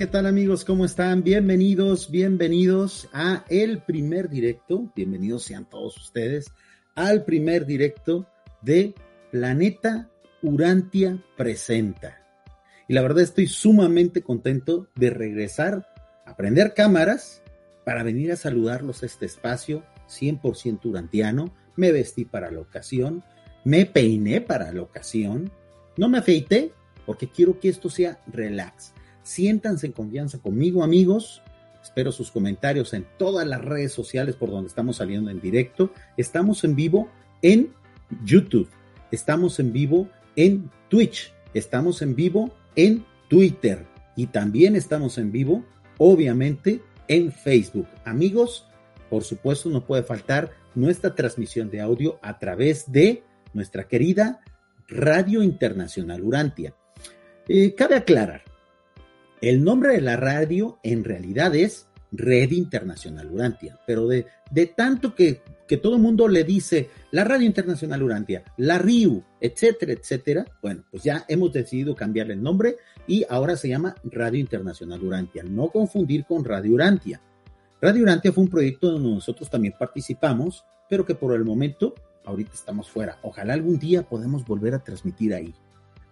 ¿Qué tal amigos? ¿Cómo están? Bienvenidos, bienvenidos a el primer directo. Bienvenidos sean todos ustedes al primer directo de Planeta Urantia Presenta. Y la verdad estoy sumamente contento de regresar a prender cámaras para venir a saludarlos a este espacio 100% urantiano. Me vestí para la ocasión, me peiné para la ocasión, no me afeité porque quiero que esto sea relax. Siéntanse en confianza conmigo, amigos. Espero sus comentarios en todas las redes sociales por donde estamos saliendo en directo. Estamos en vivo en YouTube. Estamos en vivo en Twitch. Estamos en vivo en Twitter. Y también estamos en vivo, obviamente, en Facebook. Amigos, por supuesto, no puede faltar nuestra transmisión de audio a través de nuestra querida Radio Internacional Urantia. Eh, cabe aclarar, el nombre de la radio en realidad es Red Internacional Urantia, pero de, tanto que, que todo el mundo le dice la Radio Internacional Urantia, la RIU, etcétera, etcétera, bueno, pues ya hemos decidido cambiarle el nombre y ahora se llama Radio Internacional Urantia, no confundir con Radio Urantia. Radio Urantia fue un proyecto donde nosotros también participamos, pero que por el momento ahorita estamos fuera. Ojalá algún día podamos volver a transmitir ahí.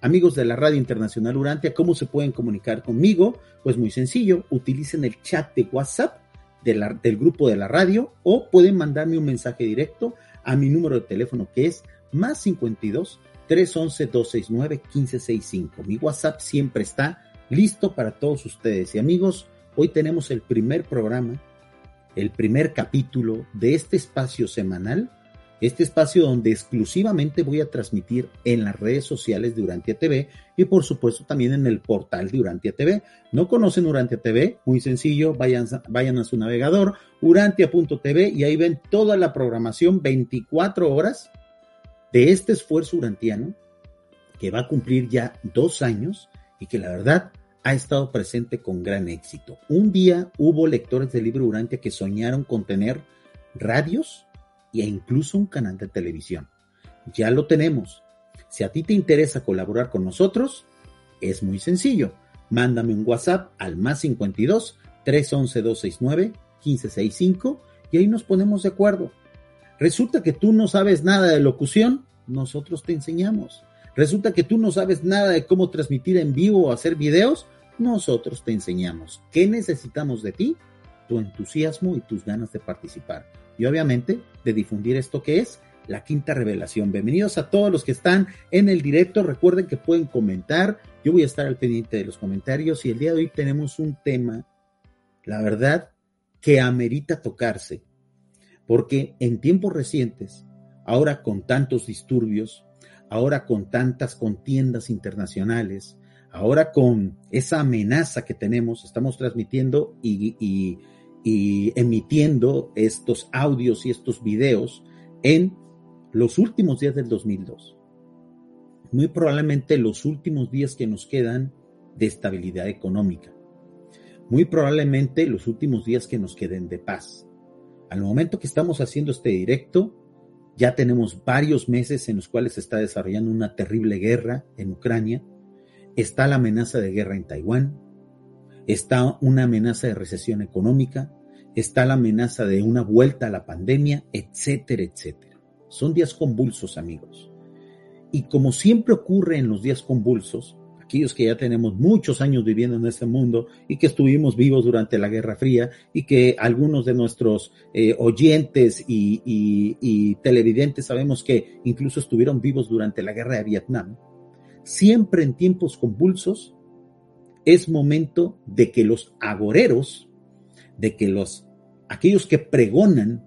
Amigos de la Radio Internacional Urantia, ¿cómo se pueden comunicar conmigo? Pues muy sencillo, utilicen el chat de WhatsApp del grupo de la radio o pueden mandarme un mensaje directo a mi número de teléfono que es más 52 311 269 1565. Mi WhatsApp siempre está listo para todos ustedes. Y amigos, hoy tenemos el primer programa, el primer capítulo de este espacio semanal este espacio donde exclusivamente voy a transmitir en las redes sociales de Urantia TV y por supuesto también en el portal de Urantia TV. ¿No conocen Urantia TV? Muy sencillo, vayan, vayan a su navegador, urantia.tv y ahí ven toda la programación 24 horas de este esfuerzo urantiano que va a cumplir ya dos años y que la verdad ha estado presente con gran éxito. Un día hubo lectores del libro Urantia que soñaron con tener radios e incluso un canal de televisión. Ya lo tenemos. Si a ti te interesa colaborar con nosotros, es muy sencillo. Mándame un WhatsApp al más 52 311 269 1565 y ahí nos ponemos de acuerdo. Resulta que tú no sabes nada de locución, nosotros te enseñamos. Resulta que tú no sabes nada de cómo transmitir en vivo o hacer videos, nosotros te enseñamos. ¿Qué necesitamos de ti? Tu entusiasmo y tus ganas de participar y obviamente de difundir esto que es la quinta revelación. Bienvenidos a todos los que están en el directo. Recuerden que pueden comentar. Yo voy a estar al pendiente de los comentarios y el día de hoy tenemos un tema, la verdad, que amerita tocarse. Porque en tiempos recientes, ahora con tantos disturbios, ahora con tantas contiendas internacionales, ahora con esa amenaza que tenemos, estamos transmitiendo y, y y emitiendo estos audios y estos videos en los últimos días del 2002. Muy probablemente los últimos días que nos quedan de estabilidad económica. Muy probablemente los últimos días que nos queden de paz. Al momento que estamos haciendo este directo, ya tenemos varios meses en los cuales se está desarrollando una terrible guerra en Ucrania. Está la amenaza de guerra en Taiwán está una amenaza de recesión económica, está la amenaza de una vuelta a la pandemia, etcétera, etcétera. Son días convulsos, amigos. Y como siempre ocurre en los días convulsos, aquellos que ya tenemos muchos años viviendo en este mundo y que estuvimos vivos durante la Guerra Fría y que algunos de nuestros eh, oyentes y, y televidentes sabemos que incluso estuvieron vivos durante la Guerra de Vietnam, siempre en tiempos convulsos es momento de que los agoreros, de que los aquellos que pregonan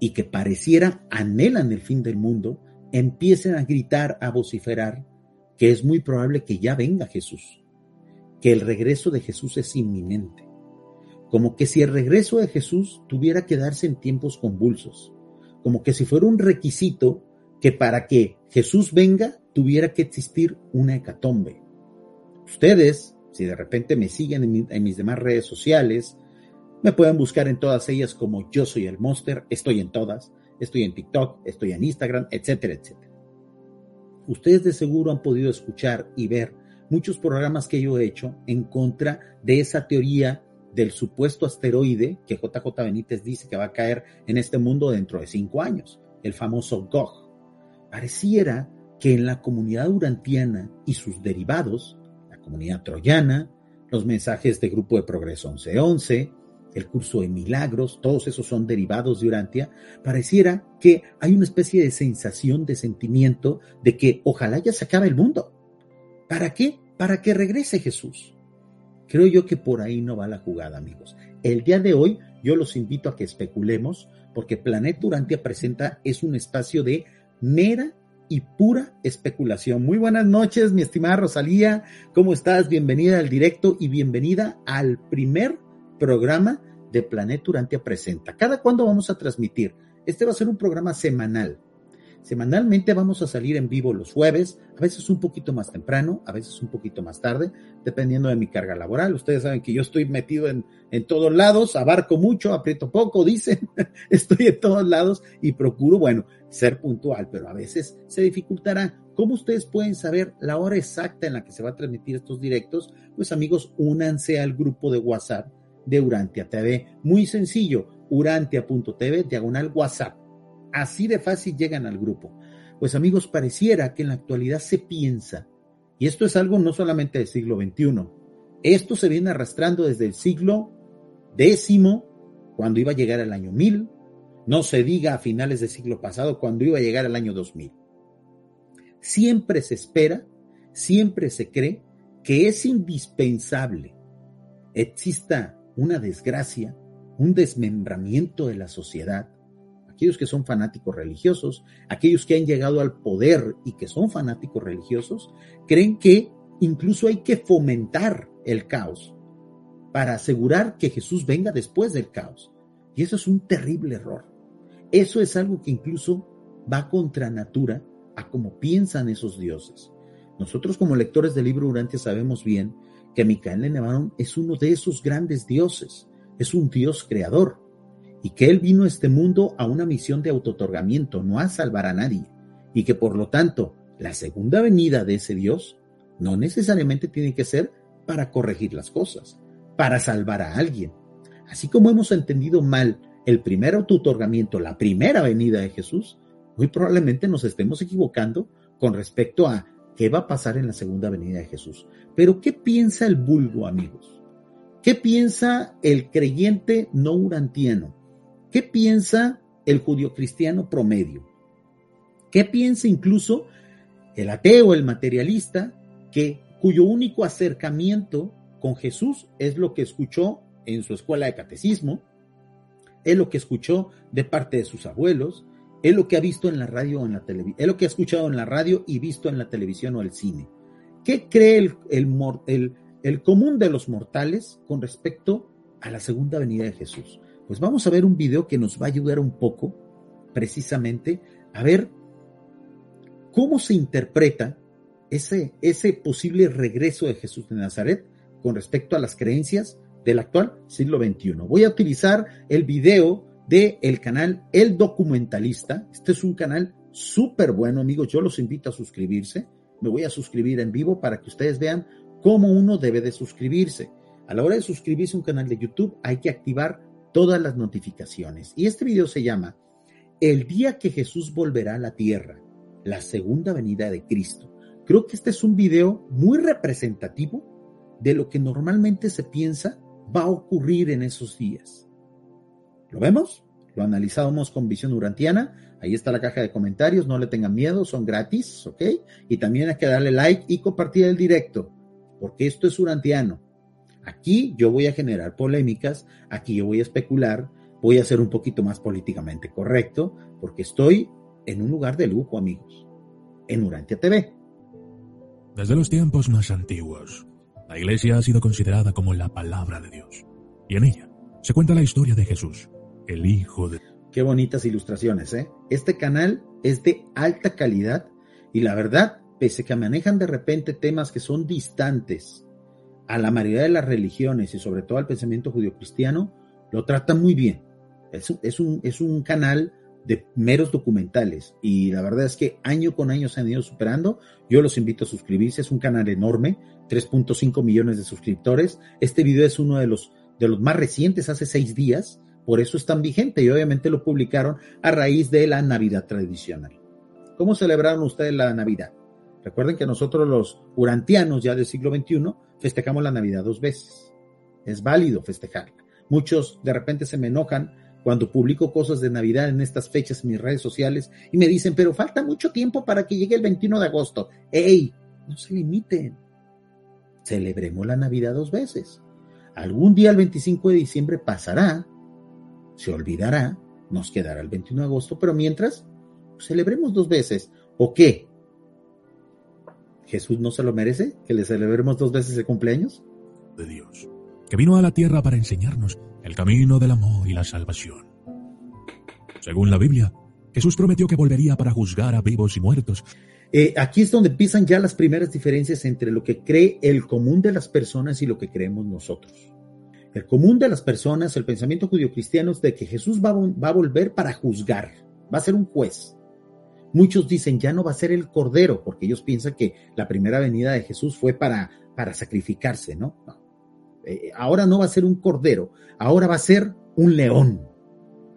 y que pareciera anhelan el fin del mundo, empiecen a gritar, a vociferar que es muy probable que ya venga Jesús, que el regreso de Jesús es inminente, como que si el regreso de Jesús tuviera que darse en tiempos convulsos, como que si fuera un requisito que para que Jesús venga tuviera que existir una hecatombe. Ustedes, si de repente me siguen en, mis demás redes sociales, me pueden buscar en todas ellas como yo soy el Monster, estoy en todas, estoy en TikTok, estoy en Instagram, etcétera, etcétera. Ustedes de seguro han podido escuchar y ver muchos programas que yo he hecho en contra de esa teoría del supuesto asteroide que JJ Benítez dice que va a caer en este mundo dentro de cinco años, el famoso GOG. Pareciera que en la comunidad urantiana y sus derivados, la comunidad troyana, los mensajes de Grupo de Progreso 1111, el curso de milagros, todos esos son derivados de Urantia, pareciera que hay una especie de sensación, de sentimiento de que ojalá ya se acabe el mundo. ¿Para qué? Para que regrese Jesús. Creo yo que por ahí no va la jugada, amigos. El día de hoy yo los invito a que especulemos, porque Planeta Urantia presenta es un espacio de mera y pura especulación. Muy buenas noches, mi estimada Rosalía. ¿Cómo estás? Bienvenida al directo y bienvenida al primer programa de Planeta Urantia Presenta. ¿Cada cuándo vamos a transmitir? Este va a ser un programa semanal. Semanalmente vamos a salir en vivo los jueves, a veces un poquito más temprano, a veces un poquito más tarde, dependiendo de mi carga laboral. Ustedes saben que yo estoy metido en, en todos lados, abarco mucho, aprieto poco, dicen, estoy en todos lados y procuro, bueno, ser puntual, pero a veces se dificultará. ¿Cómo ustedes pueden saber la hora exacta en la que se va a transmitir estos directos? Pues amigos, únanse al grupo de WhatsApp de Urantia TV. Muy sencillo, urantia.tv, diagonal WhatsApp Así de fácil llegan al grupo. Pues amigos, pareciera que en la actualidad se piensa, y esto es algo no solamente del siglo XXI, esto se viene arrastrando desde el siglo X, cuando iba a llegar el año 1000, no se diga a finales del siglo pasado, cuando iba a llegar el año 2000. Siempre se espera, siempre se cree que es indispensable exista una desgracia, un desmembramiento de la sociedad, aquellos que son fanáticos religiosos, aquellos que han llegado al poder y que son fanáticos religiosos, creen que incluso hay que fomentar el caos para asegurar que Jesús venga después del caos. Y eso es un terrible error. Eso es algo que incluso va contra natura a cómo piensan esos dioses. Nosotros como lectores del libro Durante sabemos bien que Micael Nevarón es uno de esos grandes dioses, es un dios creador, y que Él vino a este mundo a una misión de autotorgamiento, no a salvar a nadie, y que por lo tanto la segunda venida de ese Dios no necesariamente tiene que ser para corregir las cosas, para salvar a alguien. Así como hemos entendido mal el primer autotorgamiento, la primera venida de Jesús, muy probablemente nos estemos equivocando con respecto a qué va a pasar en la segunda venida de Jesús. Pero ¿qué piensa el vulgo, amigos? ¿Qué piensa el creyente no urantiano? ¿Qué piensa el judío cristiano promedio? ¿Qué piensa incluso el ateo, el materialista, que, cuyo único acercamiento con Jesús es lo que escuchó en su escuela de catecismo, es lo que escuchó de parte de sus abuelos, es lo que ha visto en la radio o en la televisión, es lo que ha escuchado en la radio y visto en la televisión o el cine. ¿Qué cree el, común de los mortales con respecto a la segunda venida de Jesús? Pues vamos a ver un video que nos va a ayudar un poco, precisamente, a ver cómo se interpreta ese, ese posible regreso de Jesús de Nazaret con respecto a las creencias del actual siglo XXI. Voy a utilizar el video del el canal El Documentalista. Este es un canal súper bueno, amigos. Yo los invito a suscribirse. Me voy a suscribir en vivo para que ustedes vean cómo uno debe de suscribirse. A la hora de suscribirse a un canal de YouTube hay que activar todas las notificaciones. Y este video se llama El día que Jesús volverá a la tierra, la segunda venida de Cristo. Creo que este es un video muy representativo de lo que normalmente se piensa va a ocurrir en esos días. ¿Lo vemos? Lo analizamos con visión urantiana. Ahí está la caja de comentarios, no le tengan miedo, son gratis, ¿ok? Y también hay que darle like y compartir el directo, porque esto es urantiano. Aquí yo voy a generar polémicas, aquí yo voy a especular, voy a ser un poquito más políticamente correcto, porque estoy en un lugar de lujo, amigos, en Urantia TV. Desde los tiempos más antiguos, la Iglesia ha sido considerada como la palabra de Dios, y en ella se cuenta la historia de Jesús, el Hijo de... Qué bonitas ilustraciones, ¿eh? Este canal es de alta calidad y la verdad, pese que manejan de repente temas que son distantes a la mayoría de las religiones y sobre todo al pensamiento judío-cristiano, lo trata muy bien. Es, es, un, es un canal de meros documentales y la verdad es que año con año se han ido superando. Yo los invito a suscribirse, es un canal enorme, 3.5 millones de suscriptores. Este video es uno de los, de los más recientes, hace seis días, por eso es tan vigente y obviamente lo publicaron a raíz de la Navidad tradicional. ¿Cómo celebraron ustedes la Navidad? Recuerden que nosotros los urantianos ya del siglo XXI festejamos la Navidad dos veces. Es válido festejarla. Muchos de repente se me enojan cuando publico cosas de Navidad en estas fechas en mis redes sociales y me dicen, pero falta mucho tiempo para que llegue el 21 de agosto. ¡Ey! No se limiten. Celebremos la Navidad dos veces. Algún día el 25 de diciembre pasará, se olvidará, nos quedará el 21 de agosto, pero mientras, pues, celebremos dos veces. ¿O qué? ¿Jesús no se lo merece? ¿Que le celebremos dos veces de cumpleaños? De Dios, que vino a la tierra para enseñarnos el camino del amor y la salvación. Según la Biblia, Jesús prometió que volvería para juzgar a vivos y muertos. Eh, aquí es donde empiezan ya las primeras diferencias entre lo que cree el común de las personas y lo que creemos nosotros. El común de las personas, el pensamiento judío-cristiano es de que Jesús va, va a volver para juzgar, va a ser un juez. Muchos dicen ya no va a ser el cordero, porque ellos piensan que la primera venida de Jesús fue para, para sacrificarse, ¿no? no eh, ahora no va a ser un cordero, ahora va a ser un león.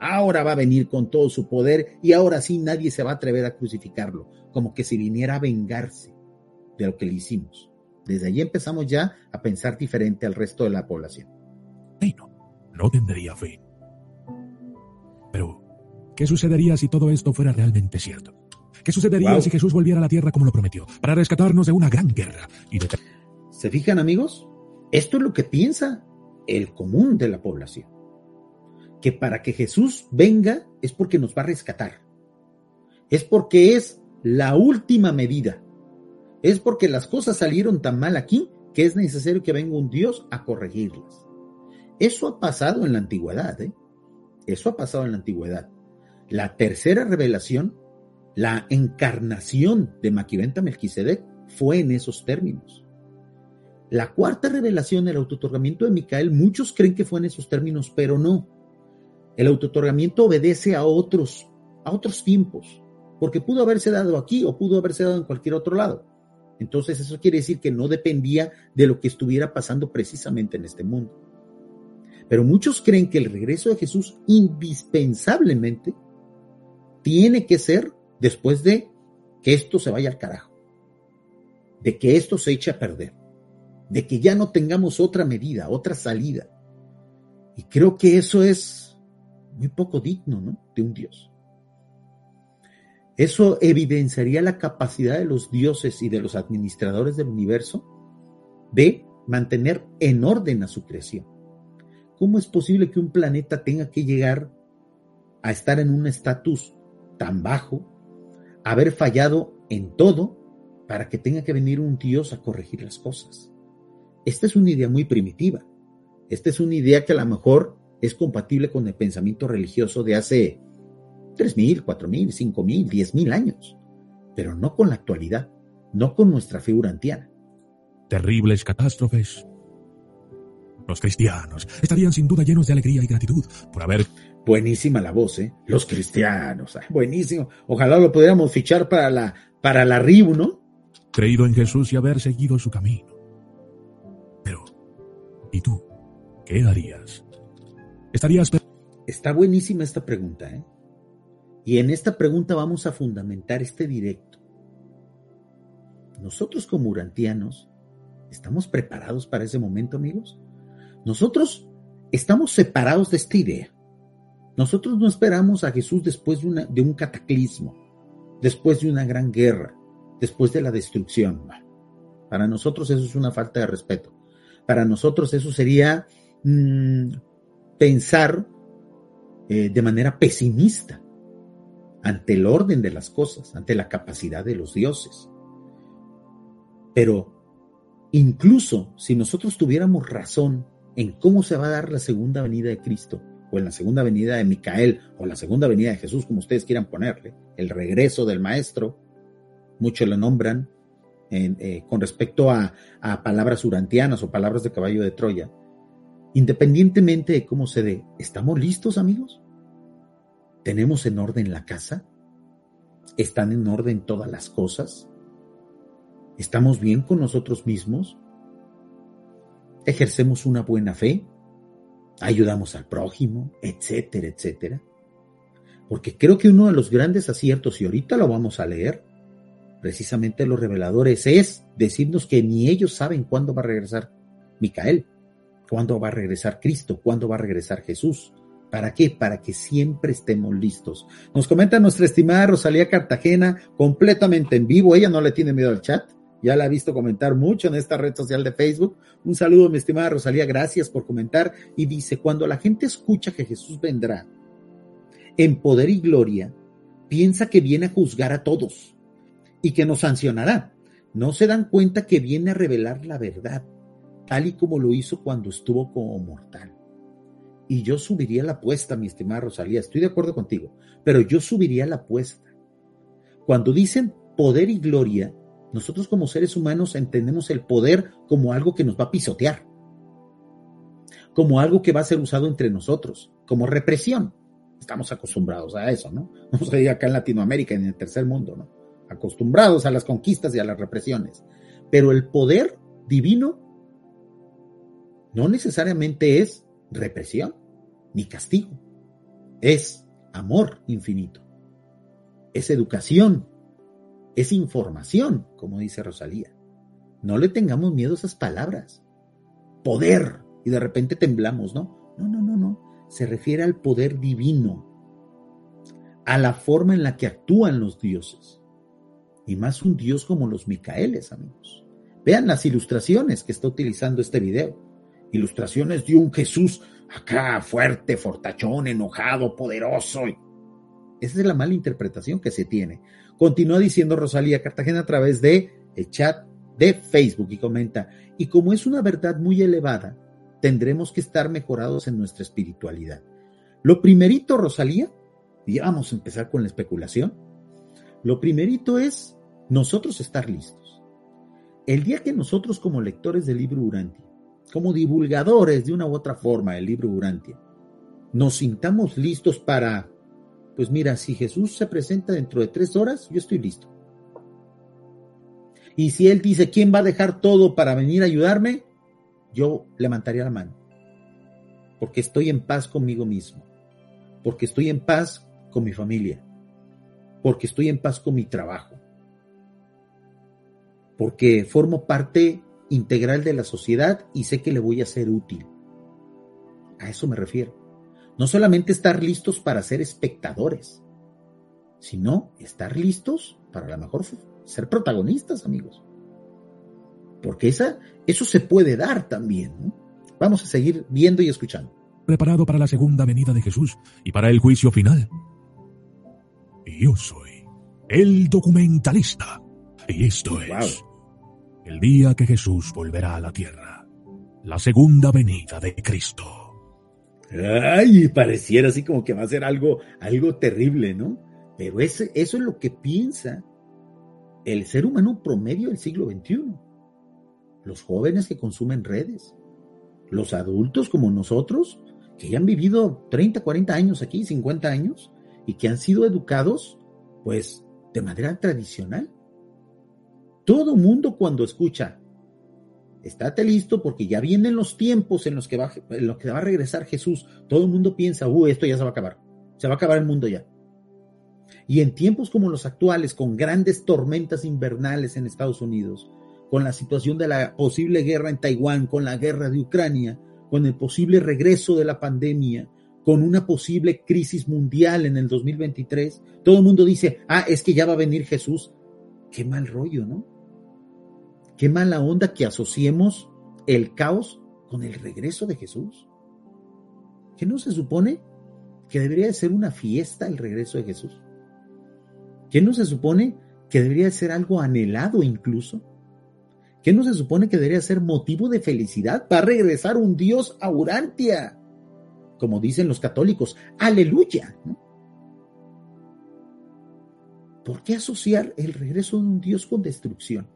Ahora va a venir con todo su poder y ahora sí nadie se va a atrever a crucificarlo, como que si viniera a vengarse de lo que le hicimos. Desde allí empezamos ya a pensar diferente al resto de la población. No, no tendría fin. Pero, ¿qué sucedería si todo esto fuera realmente cierto? ¿Qué sucedería si Jesús volviera a la tierra como lo prometió, para rescatarnos de una gran guerra y de... ¿Se fijan amigos? Esto es lo que piensa el común de la población. Que para que Jesús venga es porque nos va a rescatar. Es porque es la última medida. Es porque las cosas salieron tan mal aquí que es necesario que venga un Dios a corregirlas. Eso ha pasado en la antigüedad. ¿eh? Eso ha pasado en la antigüedad. La tercera revelación, la encarnación de Maquiventa Melquisedec, fue en esos términos. La cuarta revelación, el autotorgamiento de Micael, muchos creen que fue en esos términos, pero no. El autotorgamiento obedece a otros, a otros tiempos, porque pudo haberse dado aquí o pudo haberse dado en cualquier otro lado. Entonces eso quiere decir que no dependía de lo que estuviera pasando precisamente en este mundo. Pero muchos creen que el regreso de Jesús indispensablemente tiene que ser después de que esto se vaya al carajo, de que esto se eche a perder de que ya no tengamos otra medida, otra salida. Y creo que eso es muy poco digno ¿no? de un Dios. Eso evidenciaría la capacidad de los dioses y de los administradores del universo de mantener en orden a su creación. ¿Cómo es posible que un planeta tenga que llegar a estar en un estatus tan bajo, haber fallado en todo, para que tenga que venir un Dios a corregir las cosas? Esta es una idea muy primitiva. Esta es una idea que a lo mejor es compatible con el pensamiento religioso de hace 3.000, 4.000, 5.000, 10.000 años, pero no con la actualidad, no con nuestra figura antiana. Terribles catástrofes. Los cristianos estarían sin duda llenos de alegría y gratitud por haber... Buenísima la voz, ¿eh? Los cristianos, buenísimo. Ojalá lo pudiéramos fichar para la, para la RIU, ¿no? Creído en Jesús y haber seguido su camino. ¿Y tú? ¿Qué harías? ¿Estarías... Está buenísima esta pregunta, ¿eh? Y en esta pregunta vamos a fundamentar este directo. Nosotros como urantianos, ¿estamos preparados para ese momento, amigos? Nosotros estamos separados de esta idea. Nosotros no esperamos a Jesús después de, un cataclismo, después de una gran guerra, después de la destrucción. Para nosotros eso es una falta de respeto. Para nosotros eso sería mm, pensar eh, de manera pesimista ante el orden de las cosas, ante la capacidad de los dioses. Pero incluso si nosotros tuviéramos razón en cómo se va a dar la segunda venida de Cristo, o en la segunda venida de Micael, o la segunda venida de Jesús, como ustedes quieran ponerle, el regreso del Maestro, muchos lo nombran, eh, con respecto a, palabras urantianas o palabras de caballo de Troya, independientemente de cómo se dé, ¿estamos listos amigos? ¿Tenemos en orden la casa? ¿Están en orden todas las cosas? ¿Estamos bien con nosotros mismos? ¿Ejercemos una buena fe? ¿Ayudamos al prójimo? Etcétera, etcétera. Porque creo que uno de los grandes aciertos, y ahorita lo vamos a leer, precisamente los reveladores, es decirnos que ni ellos saben cuándo va a regresar Micael, cuándo va a regresar Cristo, cuándo va a regresar Jesús. ¿Para qué? Para que siempre estemos listos. Nos comenta nuestra estimada Rosalía Cartagena, completamente en vivo. Ella no le tiene miedo al chat. Ya la ha visto comentar mucho en esta red social de Facebook. Un saludo, mi estimada Rosalía. Gracias por comentar. Y dice, cuando la gente escucha que Jesús vendrá en poder y gloria, piensa que viene a juzgar a todos y que nos sancionará. No se dan cuenta que viene a revelar la verdad, tal y como lo hizo cuando estuvo como mortal. Y yo subiría la apuesta, mi estimada Rosalía, estoy de acuerdo contigo, pero yo subiría la apuesta. Cuando dicen poder y gloria, nosotros como seres humanos entendemos el poder como algo que nos va a pisotear, como algo que va a ser usado entre nosotros, como represión. Estamos acostumbrados a eso, ¿no? No se acá en Latinoamérica, en el tercer mundo, ¿no? acostumbrados a las conquistas y a las represiones. Pero el poder divino no necesariamente es represión ni castigo, es amor infinito, es educación, es información, como dice Rosalía. No le tengamos miedo a esas palabras. Poder. Y de repente temblamos, ¿no? No, no, no, no. Se refiere al poder divino, a la forma en la que actúan los dioses y más un Dios como los Micaeles, amigos. Vean las ilustraciones que está utilizando este video. Ilustraciones de un Jesús acá fuerte, fortachón, enojado, poderoso. Esa es la mala interpretación que se tiene. Continúa diciendo Rosalía Cartagena a través de el chat de Facebook y comenta, y como es una verdad muy elevada, tendremos que estar mejorados en nuestra espiritualidad. Lo primerito, Rosalía, y vamos a empezar con la especulación, lo primerito es nosotros estar listos. El día que nosotros como lectores del libro Urantia, como divulgadores de una u otra forma del libro Urantia, nos sintamos listos para, pues mira, si Jesús se presenta dentro de tres horas, yo estoy listo. Y si Él dice, ¿quién va a dejar todo para venir a ayudarme? Yo levantaría la mano. Porque estoy en paz conmigo mismo. Porque estoy en paz con mi familia. Porque estoy en paz con mi trabajo porque formo parte integral de la sociedad y sé que le voy a ser útil. A eso me refiero. No solamente estar listos para ser espectadores, sino estar listos para a lo mejor ser protagonistas, amigos. Porque esa, eso se puede dar también. Vamos a seguir viendo y escuchando. Preparado para la segunda venida de Jesús y para el juicio final. Yo soy el documentalista. Y esto es el día que Jesús volverá a la tierra, la segunda venida de Cristo. Ay, pareciera así como que va a ser algo, algo terrible, ¿no? Pero ese, eso es lo que piensa el ser humano promedio del siglo XXI. Los jóvenes que consumen redes, los adultos como nosotros, que ya han vivido 30, 40 años aquí, 50 años, y que han sido educados, pues, de manera tradicional. Todo mundo cuando escucha, estate listo porque ya vienen los tiempos en los que va, en los que va a regresar Jesús. Todo el mundo piensa, uh, esto ya se va a acabar. Se va a acabar el mundo ya. Y en tiempos como los actuales, con grandes tormentas invernales en Estados Unidos, con la situación de la posible guerra en Taiwán, con la guerra de Ucrania, con el posible regreso de la pandemia, con una posible crisis mundial en el 2023, todo el mundo dice, ah, es que ya va a venir Jesús. Qué mal rollo, ¿no? Qué mala onda que asociemos el caos con el regreso de Jesús. ¿Qué no se supone que debería de ser una fiesta el regreso de Jesús? ¿Qué no se supone que debería de ser algo anhelado incluso? ¿Qué no se supone que debería ser motivo de felicidad? para regresar un Dios a Urantia, como dicen los católicos. Aleluya. ¿Por qué asociar el regreso de un Dios con destrucción?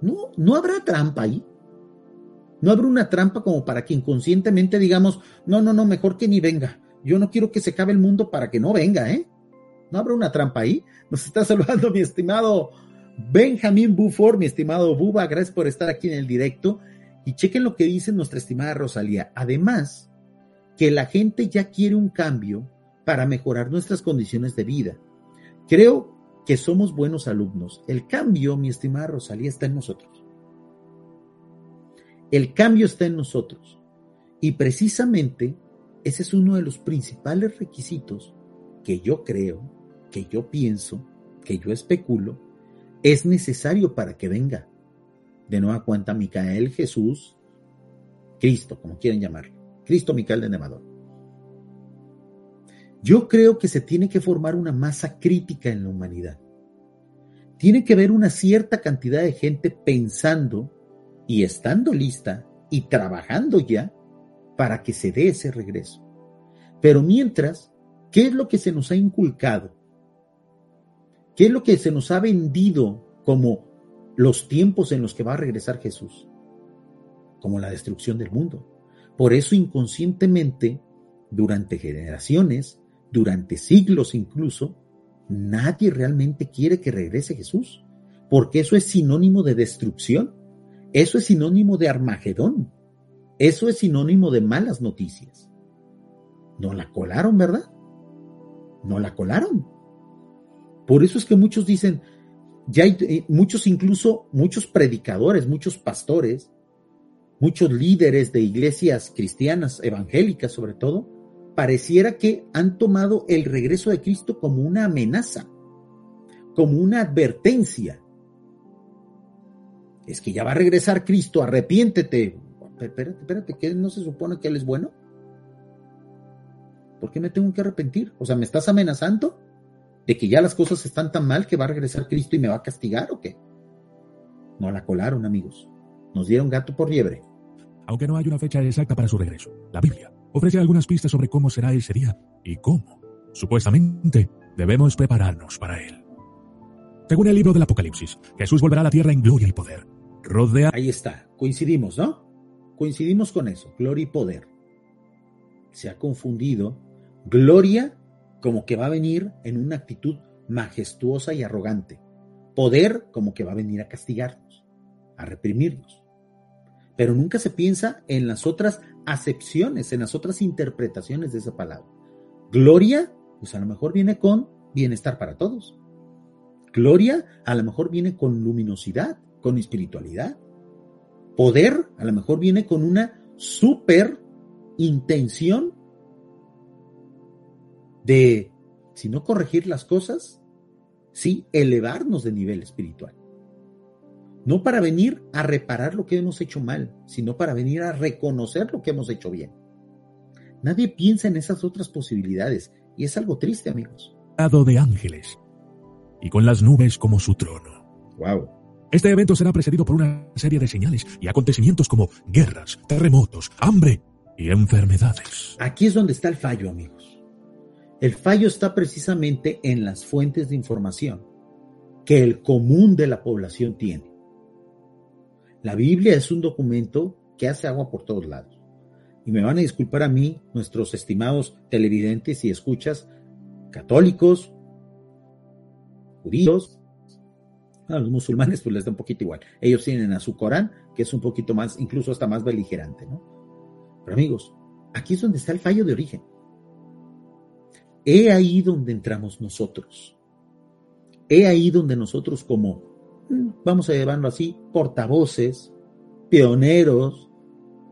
No, no habrá trampa ahí. No habrá una trampa como para que inconscientemente digamos, no, no, no, mejor que ni venga, yo no quiero que se acabe el mundo para que no venga, ¿eh? ¿No habrá una trampa ahí? Nos está saludando mi estimado Benjamín Buford, mi estimado Buba, gracias por estar aquí en el directo. Y chequen lo que dice nuestra estimada Rosalía. Además, que la gente ya quiere un cambio para mejorar nuestras condiciones de vida. Creo que somos buenos alumnos. El cambio, mi estimada Rosalía, está en nosotros. El cambio está en nosotros. Y precisamente ese es uno de los principales requisitos que yo creo, que yo pienso, que yo especulo, es necesario para que venga. De nueva cuenta, Micael, Jesús, Cristo, como quieren llamarlo. Cristo Micael de Nevador. Yo creo que se tiene que formar una masa crítica en la humanidad. Tiene que haber una cierta cantidad de gente pensando y estando lista y trabajando ya para que se dé ese regreso. Pero mientras, ¿qué es lo que se nos ha inculcado? ¿Qué es lo que se nos ha vendido como los tiempos en los que va a regresar Jesús? Como la destrucción del mundo. Por eso inconscientemente, durante generaciones, durante siglos incluso, nadie realmente quiere que regrese Jesús, porque eso es sinónimo de destrucción, eso es sinónimo de Armagedón, eso es sinónimo de malas noticias. No la colaron, ¿verdad? No la colaron. Por eso es que muchos dicen, ya hay eh, muchos incluso, muchos predicadores, muchos pastores, muchos líderes de iglesias cristianas, evangélicas sobre todo, pareciera que han tomado el regreso de Cristo como una amenaza, como una advertencia. Es que ya va a regresar Cristo, arrepiéntete. Espérate, espérate, ¿qué no se supone que Él es bueno? ¿Por qué me tengo que arrepentir? O sea, ¿me estás amenazando de que ya las cosas están tan mal que va a regresar Cristo y me va a castigar o qué? No la colaron, amigos. Nos dieron gato por liebre. Aunque no hay una fecha exacta para su regreso, la Biblia ofrece algunas pistas sobre cómo será ese día y cómo, supuestamente, debemos prepararnos para él. Según el libro del Apocalipsis, Jesús volverá a la tierra en gloria y poder. Rodea. Ahí está, coincidimos, ¿no? Coincidimos con eso, gloria y poder. Se ha confundido gloria como que va a venir en una actitud majestuosa y arrogante. Poder como que va a venir a castigarnos, a reprimirnos. Pero nunca se piensa en las otras acepciones, en las otras interpretaciones de esa palabra. Gloria, pues a lo mejor viene con bienestar para todos. Gloria a lo mejor viene con luminosidad, con espiritualidad. Poder a lo mejor viene con una super intención de, si no corregir las cosas, sí elevarnos de nivel espiritual. No para venir a reparar lo que hemos hecho mal, sino para venir a reconocer lo que hemos hecho bien. Nadie piensa en esas otras posibilidades y es algo triste, amigos. de ángeles y con las nubes como su trono. Wow. Este evento será precedido por una serie de señales y acontecimientos como guerras, terremotos, hambre y enfermedades. Aquí es donde está el fallo, amigos. El fallo está precisamente en las fuentes de información que el común de la población tiene. La Biblia es un documento que hace agua por todos lados. Y me van a disculpar a mí, nuestros estimados televidentes y escuchas católicos, judíos, a los musulmanes pues les da un poquito igual. Ellos tienen a su Corán, que es un poquito más, incluso hasta más beligerante, ¿no? Pero amigos, aquí es donde está el fallo de origen. He ahí donde entramos nosotros. He ahí donde nosotros como vamos a llevarlo así, portavoces, pioneros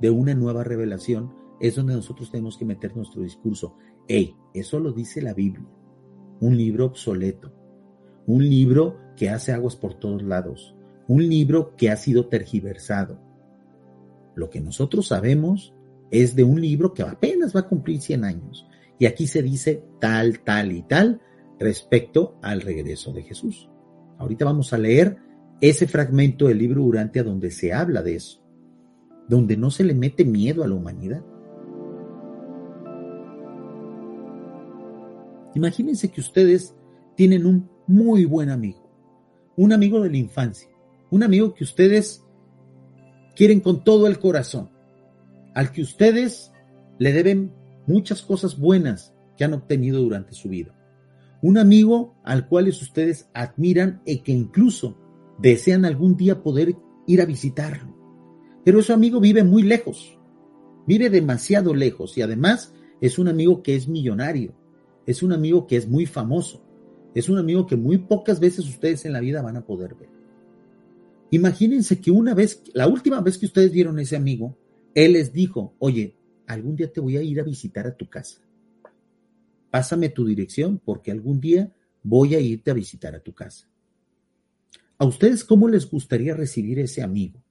de una nueva revelación, es donde nosotros tenemos que meter nuestro discurso. Hey, eso lo dice la Biblia, un libro obsoleto, un libro que hace aguas por todos lados, un libro que ha sido tergiversado. Lo que nosotros sabemos es de un libro que apenas va a cumplir 100 años. Y aquí se dice tal, tal y tal respecto al regreso de Jesús. Ahorita vamos a leer ese fragmento del libro Urantia donde se habla de eso, donde no se le mete miedo a la humanidad. Imagínense que ustedes tienen un muy buen amigo, un amigo de la infancia, un amigo que ustedes quieren con todo el corazón, al que ustedes le deben muchas cosas buenas que han obtenido durante su vida. Un amigo al cual ustedes admiran y que incluso desean algún día poder ir a visitarlo. Pero ese amigo vive muy lejos, vive demasiado lejos y además es un amigo que es millonario, es un amigo que es muy famoso, es un amigo que muy pocas veces ustedes en la vida van a poder ver. Imagínense que una vez, la última vez que ustedes vieron a ese amigo, él les dijo, oye, algún día te voy a ir a visitar a tu casa. Pásame tu dirección porque algún día voy a irte a visitar a tu casa. ¿A ustedes cómo les gustaría recibir ese amigo?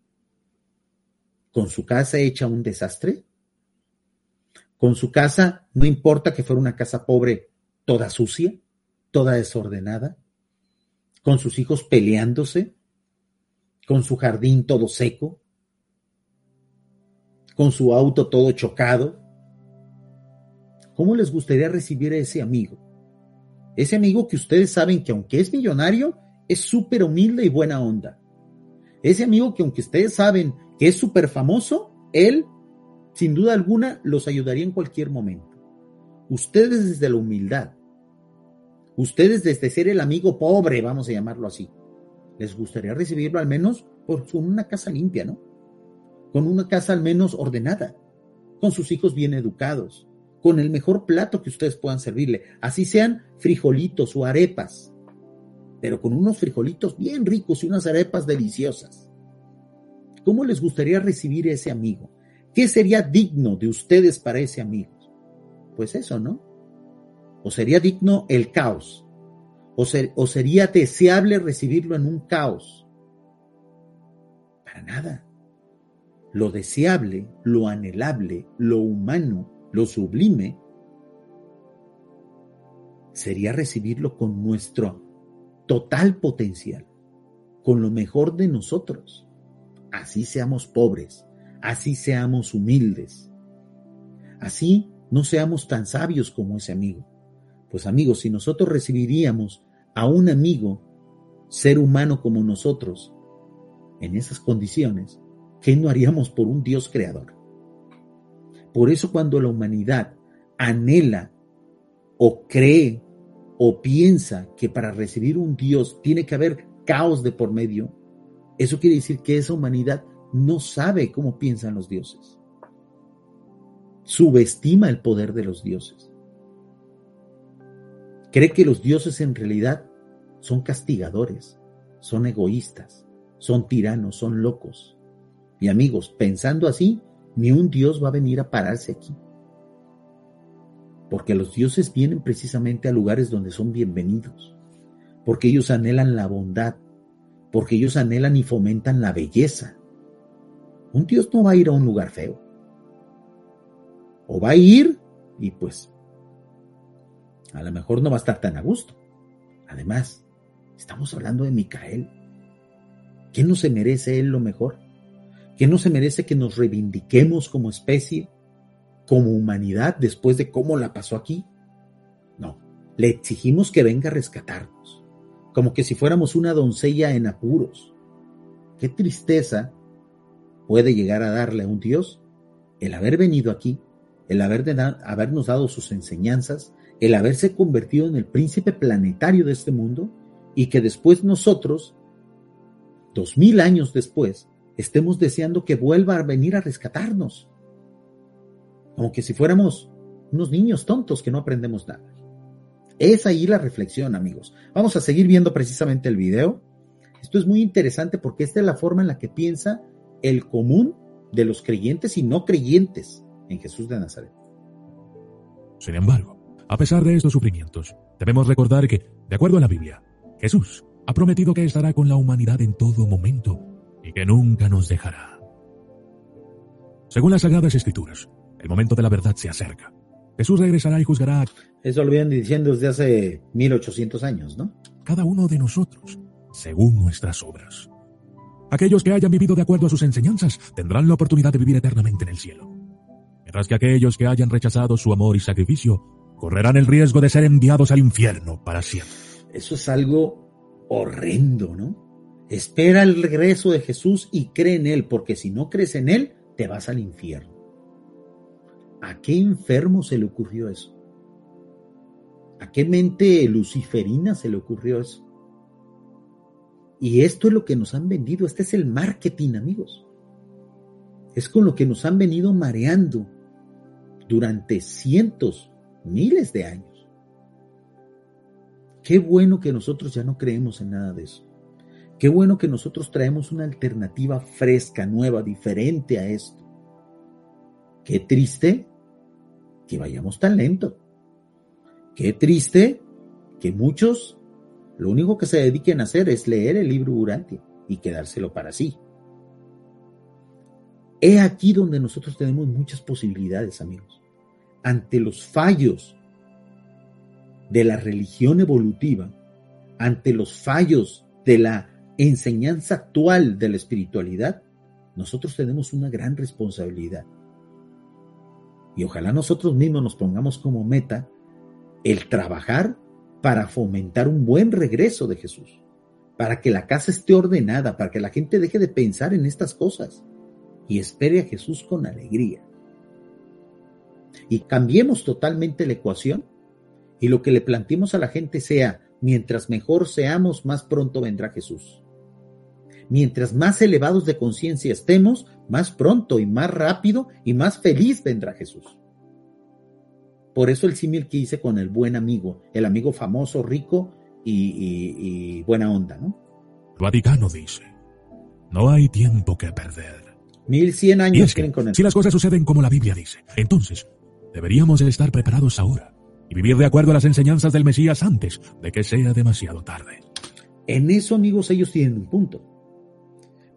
¿Con su casa hecha un desastre? ¿Con su casa, no importa que fuera una casa pobre, toda sucia, toda desordenada? ¿Con sus hijos peleándose? ¿Con su jardín todo seco? ¿Con su auto todo chocado? ¿Cómo les gustaría recibir a ese amigo? Ese amigo que ustedes saben que aunque es millonario, es súper humilde y buena onda. Ese amigo que aunque ustedes saben que es súper famoso, él, sin duda alguna, los ayudaría en cualquier momento. Ustedes desde la humildad, ustedes desde ser el amigo pobre, vamos a llamarlo así, les gustaría recibirlo al menos por, con una casa limpia, ¿no? Con una casa al menos ordenada, con sus hijos bien educados, con el mejor plato que ustedes puedan servirle, así sean frijolitos o arepas, pero con unos frijolitos bien ricos y unas arepas deliciosas. ¿Cómo les gustaría recibir ese amigo? ¿Qué sería digno de ustedes para ese amigo? Pues eso, ¿no? ¿O sería digno el caos? ¿O, o sería deseable recibirlo en un caos? Para nada. Lo deseable, lo anhelable, lo humano, lo sublime, sería recibirlo con nuestro total potencial, con lo mejor de nosotros. Así seamos pobres, así seamos humildes, así no seamos tan sabios como ese amigo. Pues amigos, si nosotros recibiríamos a un amigo, ser humano como nosotros, en esas condiciones, ¿qué no haríamos por un Dios creador? Por eso cuando la humanidad anhela o cree o piensa que para recibir un Dios tiene que haber caos de por medio, eso quiere decir que esa humanidad no sabe cómo piensan los dioses. Subestima el poder de los dioses. Cree que los dioses en realidad son castigadores, son egoístas, son tiranos, son locos. Y amigos, pensando así, ni un dios va a venir a pararse aquí porque los dioses vienen precisamente a lugares donde son bienvenidos, porque ellos anhelan la bondad, porque ellos anhelan y fomentan la belleza. Un dios no va a ir a un lugar feo, o va a ir y pues a lo mejor no va a estar tan a gusto. Además, estamos hablando de Micael. ¿Quién no se merece él lo mejor? ¿Quién no se merece que nos reivindiquemos como especie? Como humanidad después de cómo la pasó aquí. No, le exigimos que venga a rescatarnos, como que si fuéramos una doncella en apuros. Qué tristeza puede llegar a darle a un Dios el haber venido aquí, el haber habernos dado sus enseñanzas, el haberse convertido en el príncipe planetario de este mundo y que después nosotros, dos mil años después, estemos deseando que vuelva a venir a rescatarnos como que si fuéramos unos niños tontos que no aprendemos nada. Es ahí la reflexión, amigos. Vamos a seguir viendo precisamente el video. Esto es muy interesante porque esta es la forma en la que piensa el común de los creyentes y no creyentes en Jesús de Nazaret. Sin embargo, a pesar de estos sufrimientos, debemos recordar que, de acuerdo a la Biblia, Jesús ha prometido que estará con la humanidad en todo momento y que nunca nos dejará. Según las Sagradas Escrituras, el momento de la verdad se acerca. Jesús regresará y juzgará. Eso lo vienen diciendo desde hace 1800 años, ¿no? Cada uno de nosotros, según nuestras obras. Aquellos que hayan vivido de acuerdo a sus enseñanzas tendrán la oportunidad de vivir eternamente en el cielo. Mientras que aquellos que hayan rechazado su amor y sacrificio correrán el riesgo de ser enviados al infierno para siempre. Eso es algo horrendo, ¿no? Espera el regreso de Jesús y cree en Él, porque si no crees en Él, te vas al infierno. ¿A qué enfermo se le ocurrió eso? ¿A qué mente luciferina se le ocurrió eso? Y esto es lo que nos han vendido, este es el marketing, amigos. Es con lo que nos han venido mareando durante cientos, miles de años. Qué bueno que nosotros ya no creemos en nada de eso. Qué bueno que nosotros traemos una alternativa fresca, nueva, diferente a esto. Qué triste que vayamos tan lento. Qué triste que muchos lo único que se dediquen a hacer es leer el libro Urantia y quedárselo para sí. He aquí donde nosotros tenemos muchas posibilidades, amigos. Ante los fallos de la religión evolutiva, ante los fallos de la enseñanza actual de la espiritualidad, nosotros tenemos una gran responsabilidad. Y ojalá nosotros mismos nos pongamos como meta el trabajar para fomentar un buen regreso de Jesús, para que la casa esté ordenada, para que la gente deje de pensar en estas cosas y espere a Jesús con alegría. Y cambiemos totalmente la ecuación y lo que le planteemos a la gente sea, mientras mejor seamos, más pronto vendrá Jesús. Mientras más elevados de conciencia estemos, más pronto y más rápido y más feliz vendrá Jesús. Por eso el símil que hice con el buen amigo, el amigo famoso, rico y, buena onda, ¿no? Vaticano dice, no hay tiempo que perder. Mil cien años creen con él. Si las cosas suceden como la Biblia dice, entonces deberíamos estar preparados ahora y vivir de acuerdo a las enseñanzas del Mesías antes de que sea demasiado tarde. En eso, amigos, ellos tienen un punto.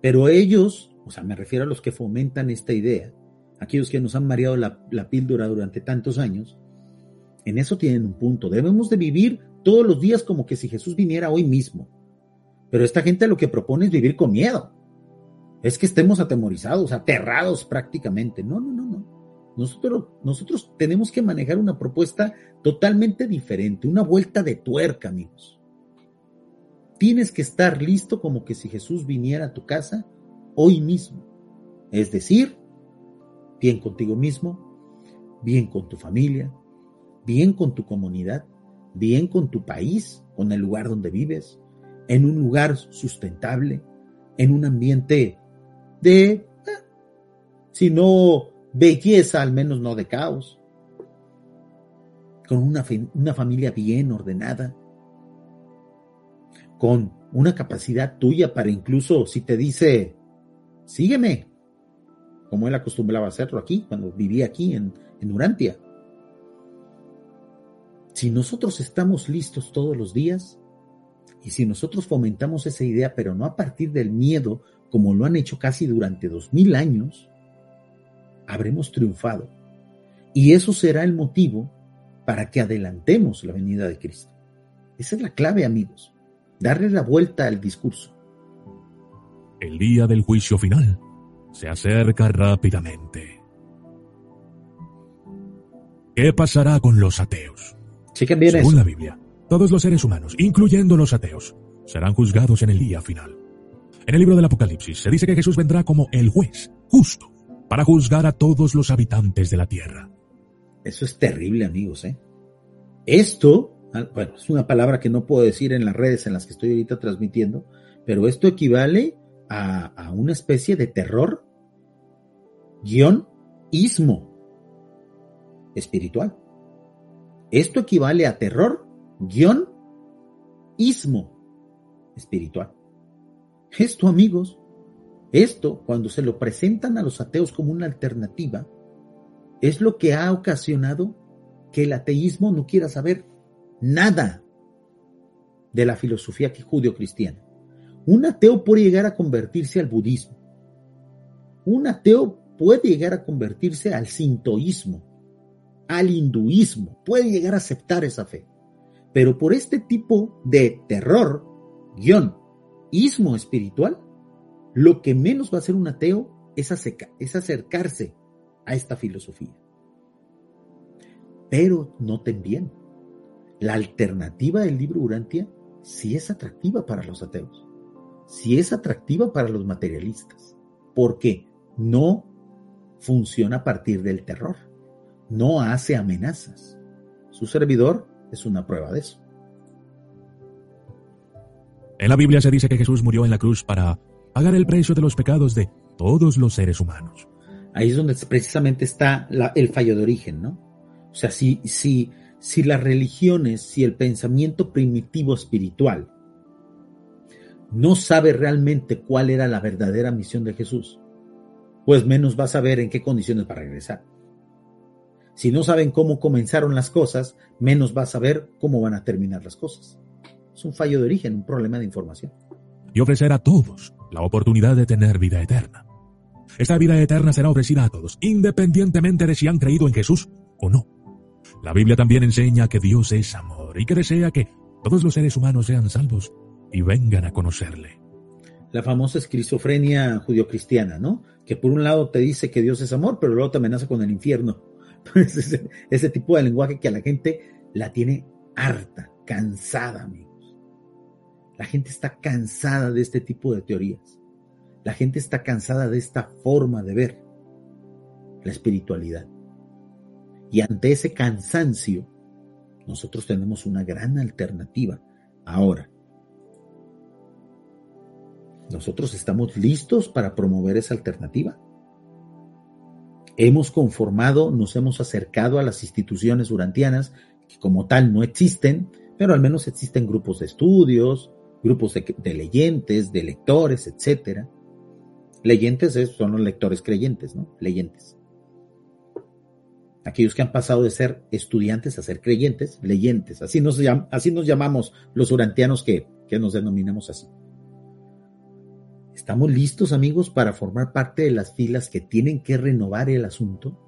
Pero ellos, o sea, me refiero a los que fomentan esta idea, aquellos que nos han mareado la, píldora durante tantos años, en eso tienen un punto. Debemos de vivir todos los días como que si Jesús viniera hoy mismo. Pero esta gente lo que propone es vivir con miedo. Es que estemos atemorizados, aterrados prácticamente. No, no, no, no. Nosotros, nosotros tenemos que manejar una propuesta totalmente diferente, una vuelta de tuerca, amigos. Tienes que estar listo como que si Jesús viniera a tu casa hoy mismo. Es decir, bien contigo mismo, bien con tu familia, bien con tu comunidad, bien con tu país, con el lugar donde vives, en un lugar sustentable, en un ambiente de, eh, si no belleza, al menos no de caos, con una, una familia bien ordenada, con una capacidad tuya para incluso si te dice, sígueme, como él acostumbraba hacerlo aquí, cuando vivía aquí en, en Urantia si nosotros estamos listos todos los días y si nosotros fomentamos esa idea, pero no a partir del miedo, como lo han hecho casi durante dos mil años, habremos triunfado. Y eso será el motivo para que adelantemos la venida de Cristo. Esa es la clave, amigos. Darle la vuelta al discurso. El día del juicio final se acerca rápidamente. ¿Qué pasará con los ateos? Según la Biblia, todos los seres humanos, incluyendo los ateos, serán juzgados en el día final. En el libro del Apocalipsis se dice que Jesús vendrá como el juez, justo, para juzgar a todos los habitantes de la tierra. Eso es terrible, amigos, ¿eh? Esto, bueno, es una palabra que no puedo decir en las redes en las que estoy ahorita transmitiendo, pero esto equivale a, a una especie de terror guion ismo espiritual. Esto equivale a terror, guion, ismo espiritual. Esto, amigos, esto, cuando se lo presentan a los ateos como una alternativa, es lo que ha ocasionado que el ateísmo no quiera saber nada de la filosofía judío-cristiana. Un ateo puede llegar a convertirse al budismo. Un ateo puede llegar a convertirse al sintoísmo al hinduismo, puede llegar a aceptar esa fe. Pero por este tipo de terror, guion, ismo espiritual, lo que menos va a hacer un ateo es, es acercarse a esta filosofía. Pero noten bien, la alternativa del libro Urantia sí es atractiva para los ateos, sí es atractiva para los materialistas, porque no funciona a partir del terror no hace amenazas. Su servidor es una prueba de eso. En la Biblia se dice que Jesús murió en la cruz para pagar el precio de los pecados de todos los seres humanos. Ahí es donde precisamente está el fallo de origen, ¿no? O sea, si, si, si las religiones, si el pensamiento primitivo espiritual no sabe realmente cuál era la verdadera misión de Jesús, pues menos va a saber en qué condiciones va a regresar. Si no saben cómo comenzaron las cosas, menos va a saber cómo van a terminar las cosas. Es un fallo de origen, un problema de información. Y ofrecer a todos la oportunidad de tener vida eterna. Esta vida eterna será ofrecida a todos, independientemente de si han creído en Jesús o no. La Biblia también enseña que Dios es amor y que desea que todos los seres humanos sean salvos y vengan a conocerle. La famosa esquizofrenia judio-cristiana, ¿no? Que por un lado te dice que Dios es amor, pero luego te amenaza con el infierno. ese, ese tipo de lenguaje que a la gente la tiene harta, cansada, amigos. La gente está cansada de este tipo de teorías. La gente está cansada de esta forma de ver la espiritualidad. Y ante ese cansancio, nosotros tenemos una gran alternativa. Ahora, nosotros estamos listos para promover esa alternativa. Hemos conformado, nos hemos acercado a las instituciones urantianas, que como tal no existen, pero al menos existen grupos de estudios, grupos de, leyentes, de lectores, etcétera. Leyentes son los lectores creyentes, ¿no? Leyentes. Aquellos que han pasado de ser estudiantes a ser creyentes, leyentes. Así nos, llamamos los urantianos que, que nos denominamos así. ¿Estamos listos, amigos, para formar parte de las filas que tienen que renovar el asunto?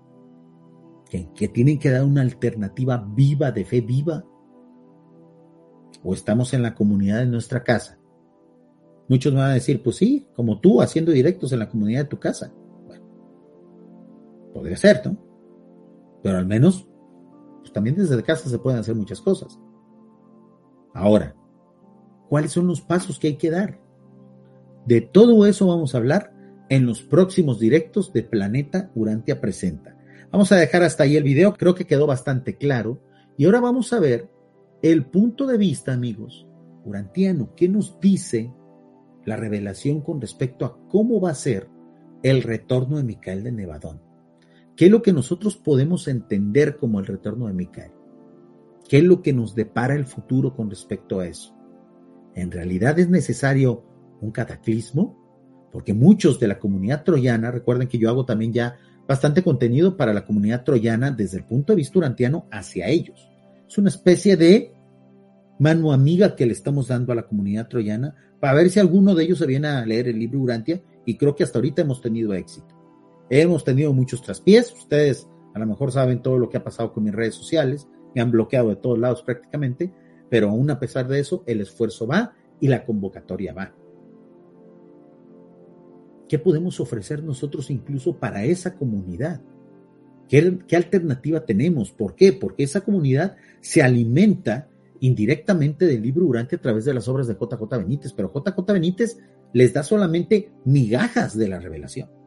¿Que, que tienen que dar una alternativa viva, de fe viva? ¿O estamos en la comunidad de nuestra casa? Muchos me van a decir, pues sí, como tú, haciendo directos en la comunidad de tu casa. Bueno, podría ser, ¿no? Pero al menos, pues también desde casa se pueden hacer muchas cosas. Ahora, ¿cuáles son los pasos que hay que dar? De todo eso vamos a hablar en los próximos directos de Planeta Urantia Presenta. Vamos a dejar hasta ahí el video, creo que quedó bastante claro. Y ahora vamos a ver el punto de vista, amigos, urantiano, ¿qué nos dice la revelación con respecto a cómo va a ser el retorno de Micael de Nevadón? ¿Qué es lo que nosotros podemos entender como el retorno de Micael? ¿Qué es lo que nos depara el futuro con respecto a eso? ¿En realidad es necesario un cataclismo, porque muchos de la comunidad troyana, recuerden que yo hago también ya bastante contenido para la comunidad troyana desde el punto de vista urantiano hacia ellos. Es una especie de mano amiga que le estamos dando a la comunidad troyana para ver si alguno de ellos se viene a leer el libro Urantia y creo que hasta ahorita hemos tenido éxito. Hemos tenido muchos traspiés, ustedes a lo mejor saben todo lo que ha pasado con mis redes sociales, me han bloqueado de todos lados prácticamente, pero aún a pesar de eso, el esfuerzo va y la convocatoria va. ¿Qué podemos ofrecer nosotros incluso para esa comunidad? ¿Qué, alternativa tenemos? ¿Por qué? Porque esa comunidad se alimenta indirectamente del libro Durante a través de las obras de JJ Benítez, pero JJ Benítez les da solamente migajas de la revelación.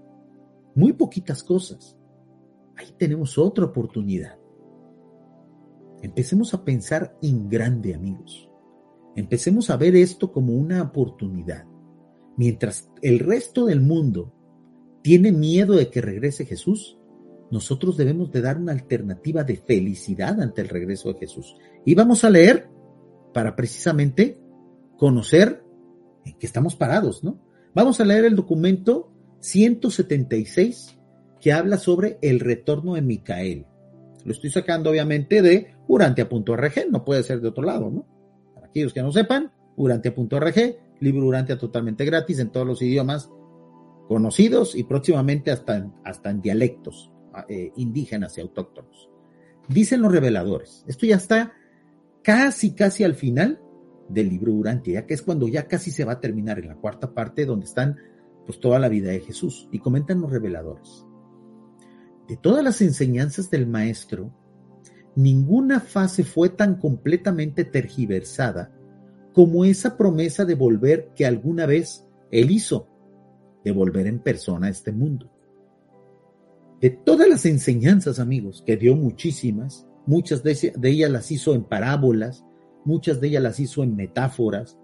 Muy poquitas cosas. Ahí tenemos otra oportunidad. Empecemos a pensar en grande, amigos. Empecemos a ver esto como una oportunidad. Mientras el resto del mundo tiene miedo de que regrese Jesús, nosotros debemos de dar una alternativa de felicidad ante el regreso de Jesús. Y vamos a leer para precisamente conocer en qué estamos parados, ¿no? Vamos a leer el documento 176 que habla sobre el retorno de Micael. Lo estoy sacando obviamente de urantia.org, no puede ser de otro lado, ¿no? Para aquellos que no sepan, urantia.org libro Urantia totalmente gratis en todos los idiomas conocidos y próximamente hasta, hasta en dialectos eh, indígenas y autóctonos. Dicen los reveladores, esto ya está casi, casi al final del libro Urantia, ya que es cuando ya casi se va a terminar en la cuarta parte donde están pues toda la vida de Jesús. Y comentan los reveladores. De todas las enseñanzas del maestro, ninguna fase fue tan completamente tergiversada como esa promesa de volver que alguna vez Él hizo, de volver en persona a este mundo. de todas las enseñanzas, amigos, que dio muchísimas, muchas de, ellas las hizo en parábolas, muchas de ellas las hizo en metáforas,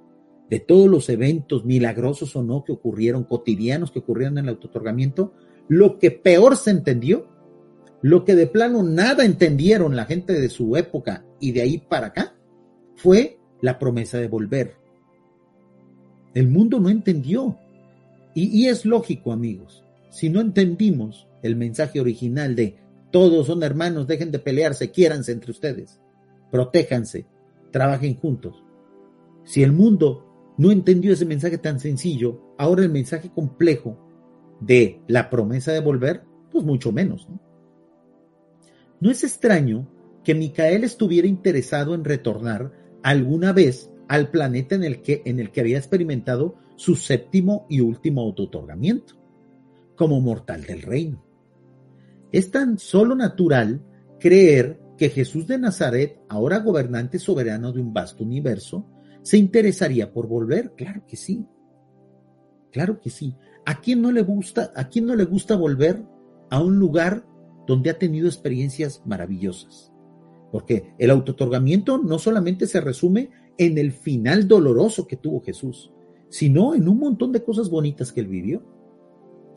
de todos los eventos milagrosos o no que ocurrieron, cotidianos que ocurrieron en el autotorgamiento, lo que peor se entendió, lo que de plano nada entendieron la gente de su época y de ahí para acá, fue la promesa de volver. El mundo no entendió. Y, y es lógico, amigos, si no entendimos el mensaje original de todos son hermanos, dejen de pelearse, quiéranse entre ustedes, protéjanse, trabajen juntos. Si el mundo no entendió ese mensaje tan sencillo, ahora el mensaje complejo de la promesa de volver, pues mucho menos. ¿no? es extraño que Micael estuviera interesado en retornar alguna vez al planeta en el que, en el que había experimentado su séptimo y último autotorgamiento, como mortal del reino. Es tan solo natural creer que Jesús de Nazaret, ahora gobernante soberano de un vasto universo, ¿Se interesaría por volver? Claro que sí. Claro que sí. ¿A quién no le gusta, a quién no le gusta volver a un lugar donde ha tenido experiencias maravillosas? Porque el autotorgamiento no solamente se resume en el final doloroso que tuvo Jesús, sino en un montón de cosas bonitas que él vivió.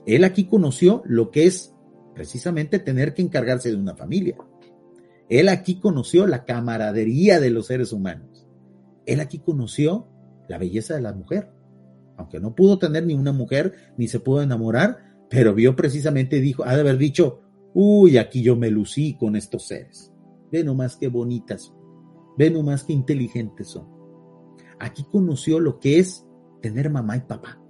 Él aquí conoció lo que es precisamente tener que encargarse de una familia. Él aquí conoció la camaradería de los seres humanos. Él aquí conoció la belleza de la mujer, aunque no pudo tener ni una mujer, ni se pudo enamorar, pero vio precisamente, dijo, ha de haber dicho, uy, aquí yo me lucí con estos seres. Ve nomás qué bonitas ve nomás qué inteligentes son. Aquí conoció lo que es tener mamá y papá.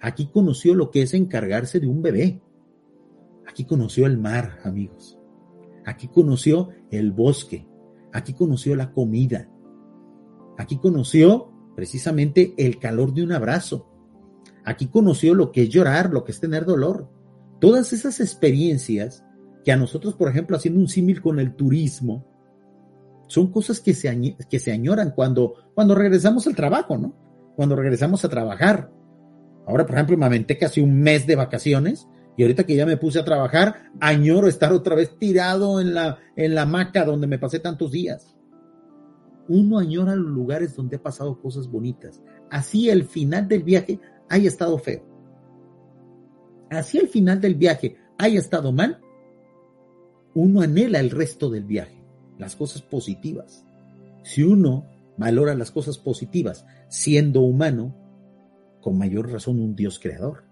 Aquí conoció lo que es encargarse de un bebé. Aquí conoció el mar, amigos. Aquí conoció el bosque. Aquí conoció la comida. Aquí conoció precisamente el calor de un abrazo. Aquí conoció lo que es llorar, lo que es tener dolor. Todas esas experiencias que a nosotros, por ejemplo, haciendo un símil con el turismo, son cosas que se, que se añoran cuando, cuando regresamos al trabajo, ¿no? Cuando regresamos a trabajar. Ahora, por ejemplo, me aventé casi un mes de vacaciones y ahorita que ya me puse a trabajar, añoro estar otra vez tirado en la, en la hamaca donde me pasé tantos días uno añora los lugares donde ha pasado cosas bonitas. Así el final del viaje haya estado feo. Así el final del viaje haya estado mal, uno anhela el resto del viaje, las cosas positivas. Si uno valora las cosas positivas siendo humano, con mayor razón un Dios creador.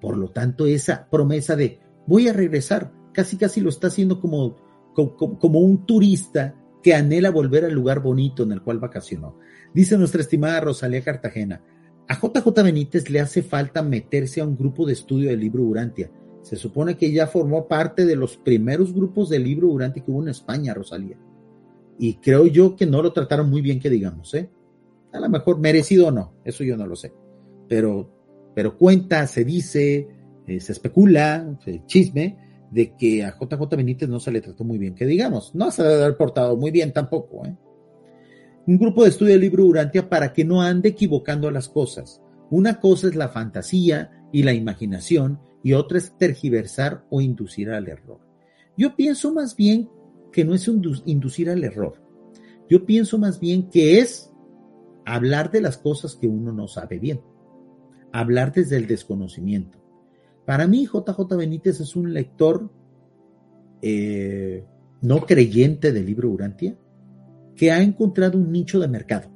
Por lo tanto, esa promesa de voy a regresar, casi casi lo está haciendo como, como, como un turista que anhela volver al lugar bonito en el cual vacacionó. Dice nuestra estimada Rosalía Cartagena, a JJ Benítez le hace falta meterse a un grupo de estudio del libro Urantia. Se supone que ya formó parte de los primeros grupos del libro Urantia que hubo en España, Rosalía. Y creo yo que no lo trataron muy bien, que digamos, ¿eh? A lo mejor merecido o no, eso yo no lo sé. Pero, pero cuenta, se dice, eh, se especula, chisme, de que a JJ Benítez no se le trató muy bien, que digamos, no se debe haber portado muy bien tampoco. ¿eh? Un grupo de estudio del libro Urantia para que no ande equivocando las cosas. Una cosa es la fantasía y la imaginación y otra es tergiversar o inducir al error. Yo pienso más bien que no es inducir al error. Yo pienso más bien que es hablar de las cosas que uno no sabe bien. Hablar desde el desconocimiento para mí, JJ Benítez es un lector eh, no creyente del libro Urantia que ha encontrado un nicho de mercado.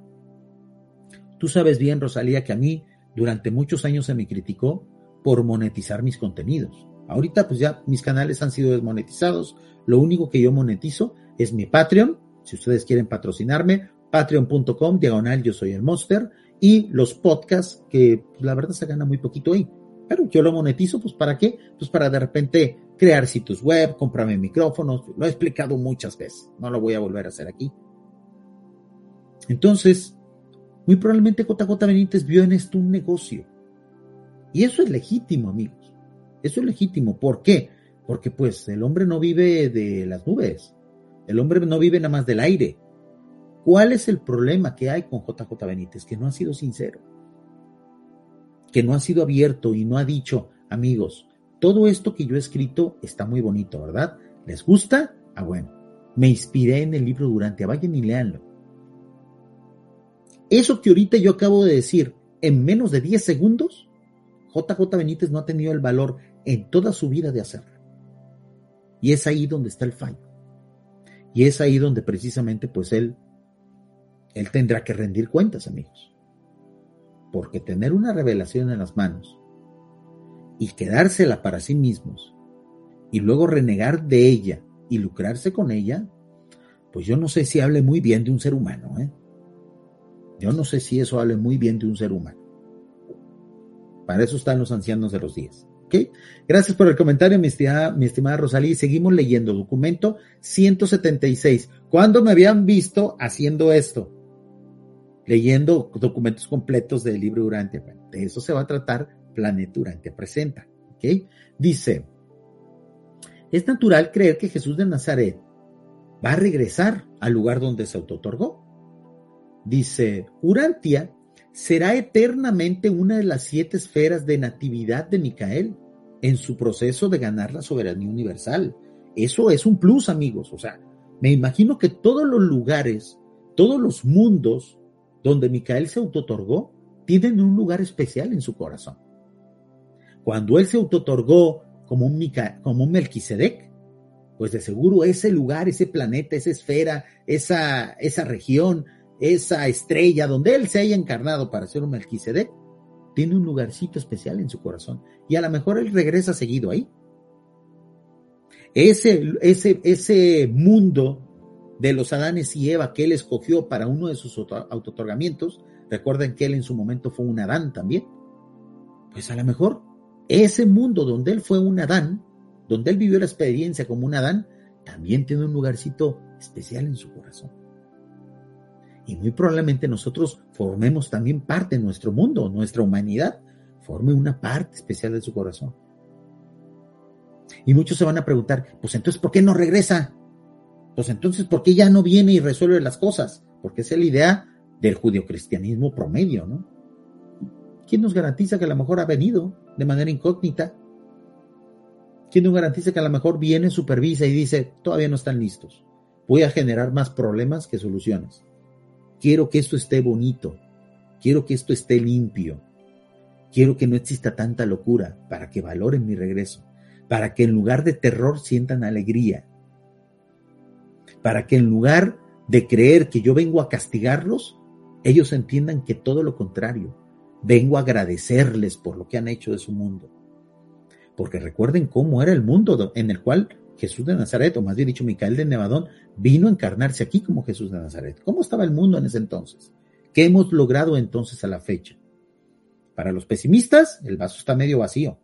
Tú sabes bien, Rosalía, que a mí durante muchos años se me criticó por monetizar mis contenidos. Ahorita pues ya mis canales han sido desmonetizados. Lo único que yo monetizo es mi Patreon. Si ustedes quieren patrocinarme, patreon.com, diagonal yo soy el monster. Y los podcasts, que pues, la verdad se gana muy poquito ahí. Pero yo lo monetizo, pues ¿para qué? Pues para de repente crear sitios web, comprarme micrófonos, lo he explicado muchas veces, no lo voy a volver a hacer aquí. Entonces, muy probablemente JJ Benítez vio en esto un negocio. Y eso es legítimo, amigos. Eso es legítimo. ¿Por qué? Porque pues el hombre no vive de las nubes. El hombre no vive nada más del aire. ¿Cuál es el problema que hay con JJ Benítez? Que no ha sido sincero que no ha sido abierto y no ha dicho, amigos, todo esto que yo he escrito está muy bonito, ¿verdad? ¿Les gusta? Ah, bueno, me inspiré en el libro Durante, vayan y léanlo. Eso que ahorita yo acabo de decir en menos de 10 segundos, JJ Benítez no ha tenido el valor en toda su vida de hacerlo. Y es ahí donde está el fallo. Y es ahí donde precisamente pues él, él tendrá que rendir cuentas, amigos. Porque tener una revelación en las manos y quedársela para sí mismos y luego renegar de ella y lucrarse con ella, pues yo no sé si hable muy bien de un ser humano. ¿eh? Yo no sé si eso hable muy bien de un ser humano. Para eso están los ancianos de los días. Gracias por el comentario, mi estimada, mi estimada Rosalí. Seguimos leyendo documento 176. ¿Cuándo me habían visto haciendo esto? Leyendo documentos completos del libro Durante. De eso se va a tratar Planeta Durante Presenta. Dice, es natural creer que Jesús de Nazaret va a regresar al lugar donde se autotorgó. Dice, Urantia será eternamente una de las siete esferas de natividad de Micael en su proceso de ganar la soberanía universal. Eso es un plus, amigos. O sea, me imagino que todos los lugares, todos los mundos donde Micael se autotorgó, tienen un lugar especial en su corazón. Cuando él se autotorgó como un, como un Melquisedec, pues de seguro ese lugar, ese planeta, esa esfera, esa, esa región, esa estrella donde él se haya encarnado para ser un Melquisedec, tiene un lugarcito especial en su corazón. Y a lo mejor él regresa seguido ahí. Ese, ese, ese mundo de los Adanes y Eva que él escogió para uno de sus autotorgamientos, recuerden que él en su momento fue un Adán también. Pues a lo mejor ese mundo donde él fue un Adán, donde él vivió la experiencia como un Adán, también tiene un lugarcito especial en su corazón y muy probablemente nosotros formemos también parte de nuestro mundo, nuestra humanidad, forme una parte especial de su corazón. Y muchos se van a preguntar, pues entonces, ¿por qué no regresa? Pues entonces, ¿por qué ya no viene y resuelve las cosas? Porque esa es la idea del judio-cristianismo promedio, ¿no? ¿Quién nos garantiza que a lo mejor ha venido de manera incógnita? ¿Quién nos garantiza que a lo mejor viene, supervisa y dice, todavía no están listos? Voy a generar más problemas que soluciones. Quiero que esto esté bonito. Quiero que esto esté limpio. Quiero que no exista tanta locura para que valoren mi regreso. Para que en lugar de terror sientan alegría. Para que en lugar de creer que yo vengo a castigarlos, ellos entiendan que todo lo contrario. Vengo a agradecerles por lo que han hecho de su mundo. Porque recuerden cómo era el mundo en el cual Jesús de Nazaret, o más bien dicho, Micael de Nevadón, vino a encarnarse aquí como Jesús de Nazaret. ¿Cómo estaba el mundo en ese entonces? ¿Qué hemos logrado entonces a la fecha? Para los pesimistas, el vaso está medio vacío.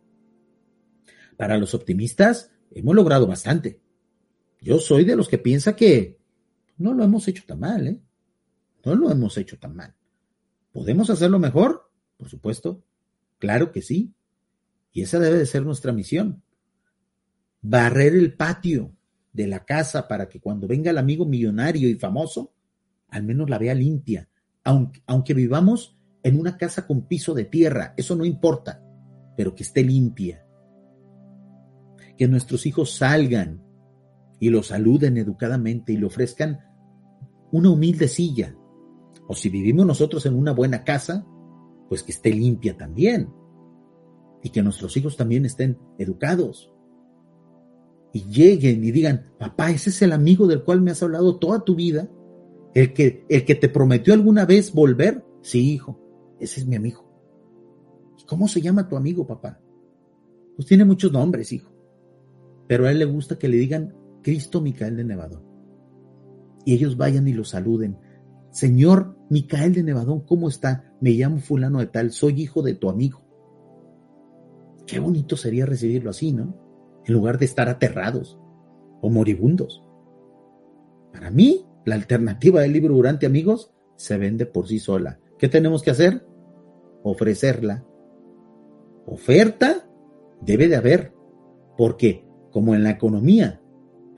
Para los optimistas, hemos logrado bastante. Yo soy de los que piensa que no lo hemos hecho tan mal, ¿eh? No lo hemos hecho tan mal. ¿Podemos hacerlo mejor? Por supuesto. Claro que sí. Y esa debe de ser nuestra misión barrer el patio de la casa para que cuando venga el amigo millonario y famoso, al menos la vea limpia, aunque, aunque vivamos en una casa con piso de tierra, eso no importa, pero que esté limpia. Que nuestros hijos salgan y lo saluden educadamente y le ofrezcan una humilde silla. O si vivimos nosotros en una buena casa, pues que esté limpia también. Y que nuestros hijos también estén educados y lleguen y digan, papá, ese es el amigo del cual me has hablado toda tu vida, el que, el que te prometió alguna vez volver. Sí, hijo, ese es mi amigo. ¿Y cómo se llama tu amigo, papá? Pues tiene muchos nombres, hijo. Pero a él le gusta que le digan Cristo Micael de Nevadón. Y ellos vayan y lo saluden. Señor Micael de Nevadón, ¿cómo está? Me llamo fulano de tal, soy hijo de tu amigo. Qué bonito sería recibirlo así, ¿no? en lugar de estar aterrados o moribundos. Para mí, la alternativa del libro Durante, amigos, se vende por sí sola. ¿Qué tenemos que hacer? Ofrecerla. Oferta debe de haber, porque como en la economía,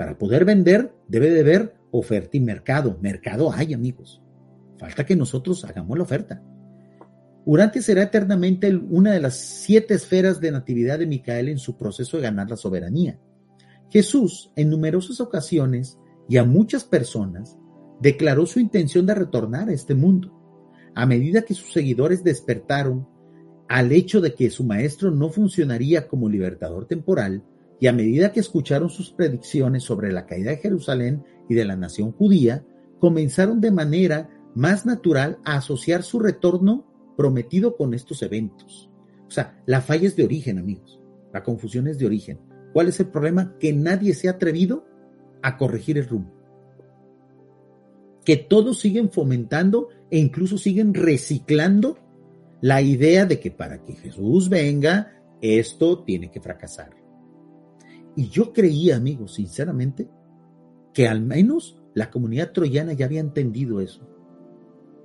para poder vender debe de haber oferta y mercado. Mercado hay, amigos. Falta que nosotros hagamos la oferta. Urantia será eternamente una de las siete esferas de natividad de Micael en su proceso de ganar la soberanía. Jesús, en numerosas ocasiones y a muchas personas, declaró su intención de retornar a este mundo. A medida que sus seguidores despertaron al hecho de que su maestro no funcionaría como libertador temporal, y a medida que escucharon sus predicciones sobre la caída de Jerusalén y de la nación judía, comenzaron de manera más natural a asociar su retorno prometido con estos eventos. O sea, la falla es de origen, amigos. La confusión es de origen. ¿Cuál es el problema? Que nadie se ha atrevido a corregir el rumbo. Que todos siguen fomentando e incluso siguen reciclando la idea de que para que Jesús venga, esto tiene que fracasar. Y yo creía, amigos, sinceramente, que al menos la comunidad troyana ya había entendido eso.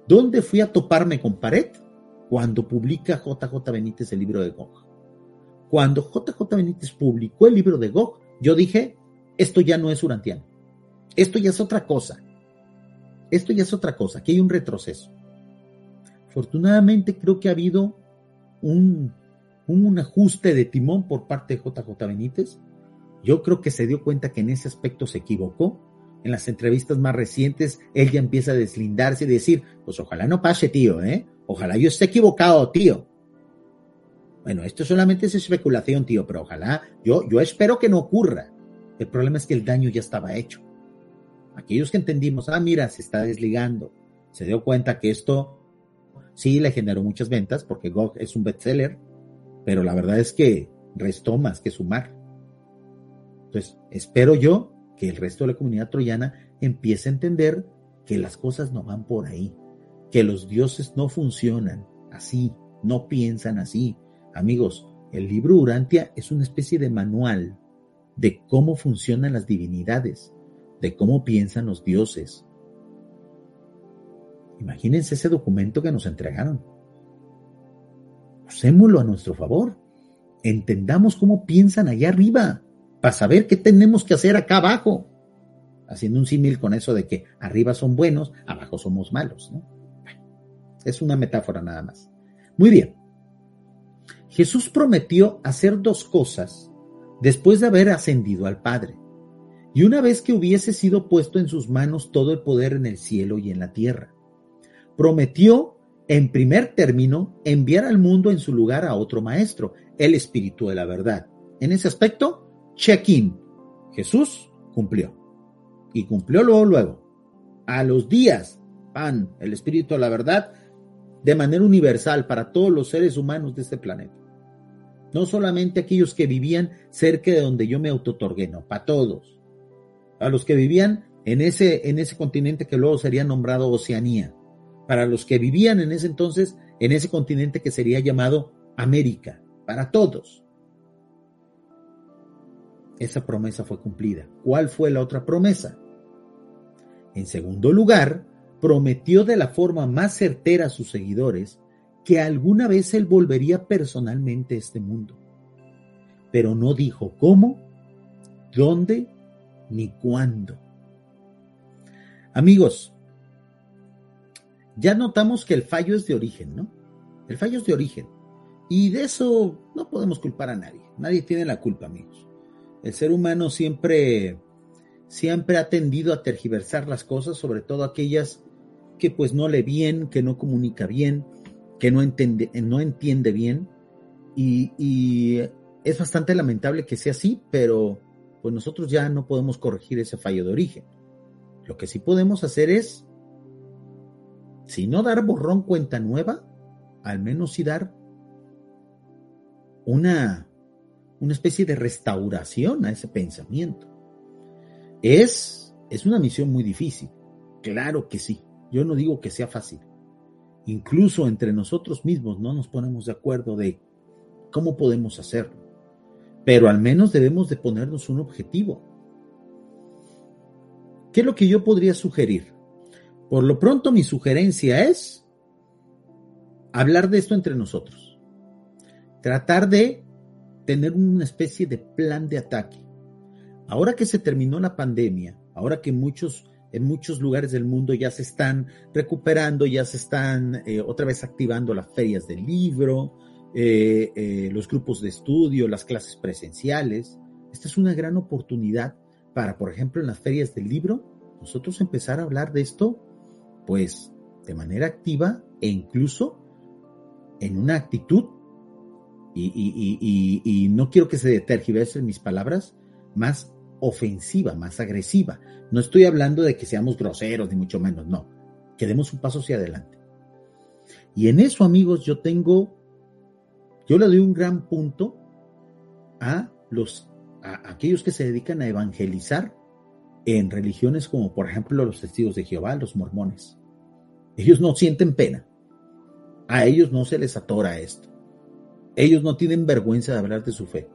¿Dónde fui a toparme con pared? Cuando publica JJ Benítez el libro de Gog. Cuando JJ Benítez publicó el libro de Gog, yo dije, esto ya no es urantiano. Esto ya es otra cosa. Esto ya es otra cosa, aquí hay un retroceso. Afortunadamente creo que ha habido un, un ajuste de timón por parte de JJ Benítez. Yo creo que se dio cuenta que en ese aspecto se equivocó en las entrevistas más recientes, él ya empieza a deslindarse y decir, pues ojalá no pase, tío, ¿eh? Ojalá yo esté equivocado, tío. Bueno, esto solamente es especulación, tío, pero ojalá, yo, yo espero que no ocurra. El problema es que el daño ya estaba hecho. Aquellos que entendimos, ah, mira, se está desligando, se dio cuenta que esto sí le generó muchas ventas, porque GOG es un bestseller, pero la verdad es que restó más que sumar. Entonces, espero yo que el resto de la comunidad troyana empiece a entender que las cosas no van por ahí, que los dioses no funcionan así, no piensan así. Amigos, el libro Urantia es una especie de manual de cómo funcionan las divinidades, de cómo piensan los dioses. Imagínense ese documento que nos entregaron. Usémoslo a nuestro favor. Entendamos cómo piensan allá arriba para saber qué tenemos que hacer acá abajo. Haciendo un símil con eso de que arriba son buenos, abajo somos malos. es una metáfora nada más. Muy bien. Jesús prometió hacer dos cosas después de haber ascendido al Padre. Y una vez que hubiese sido puesto en sus manos todo el poder en el cielo y en la tierra, prometió, en primer término, enviar al mundo en su lugar a otro maestro, el Espíritu de la verdad. En ese aspecto, check-in. Jesús cumplió. Y cumplió luego, luego. A los días, pan, el Espíritu de la verdad, de manera universal para todos los seres humanos de este planeta. No solamente aquellos que vivían cerca de donde yo me autotorgué, no, para todos. A los que vivían en ese, en ese continente que luego sería nombrado Oceanía. Para los que vivían en ese entonces, en ese continente que sería llamado América. Para todos esa promesa fue cumplida. ¿Cuál fue la otra promesa? En segundo lugar, prometió de la forma más certera a sus seguidores que alguna vez él volvería personalmente a este mundo. Pero no dijo cómo, dónde ni cuándo. Amigos, ya notamos que el fallo es de origen, ¿no? El fallo es de origen. Y de eso no podemos culpar a nadie. Nadie tiene la culpa, amigos. El ser humano siempre, siempre ha tendido a tergiversar las cosas, sobre todo aquellas que pues no lee bien, que no comunica bien, que no entiende, no entiende bien. Y, es bastante lamentable que sea así, pero pues nosotros ya no podemos corregir ese fallo de origen. Lo que sí podemos hacer es, si no dar borrón cuenta nueva, al menos sí dar una, una especie de restauración a ese pensamiento. Es, es una misión muy difícil, claro que sí, yo no digo que sea fácil. Incluso entre nosotros mismos no nos ponemos de acuerdo de cómo podemos hacerlo, pero al menos debemos de ponernos un objetivo. ¿Qué es lo que yo podría sugerir? Por lo pronto mi sugerencia es hablar de esto entre nosotros. Tratar de tener una especie de plan de ataque. Ahora que se terminó la pandemia, ahora que muchos en muchos lugares del mundo ya se están recuperando, ya se están eh, otra vez activando las ferias del libro, eh, eh, los grupos de estudio, las clases presenciales. Esta es una gran oportunidad para, por ejemplo, en las ferias del libro, nosotros empezar a hablar de esto, pues, de manera activa e incluso en una actitud, y, no quiero que se tergiversen mis palabras, más ofensiva, más agresiva. No estoy hablando de que seamos groseros, ni mucho menos, no. Que demos un paso hacia adelante. Y en eso, amigos, yo tengo, yo le doy un gran punto a los, a aquellos que se dedican a evangelizar en religiones como, por ejemplo, los testigos de Jehová, los mormones. Ellos no sienten pena. A ellos no se les atora esto. Ellos no tienen vergüenza de hablar de su fe.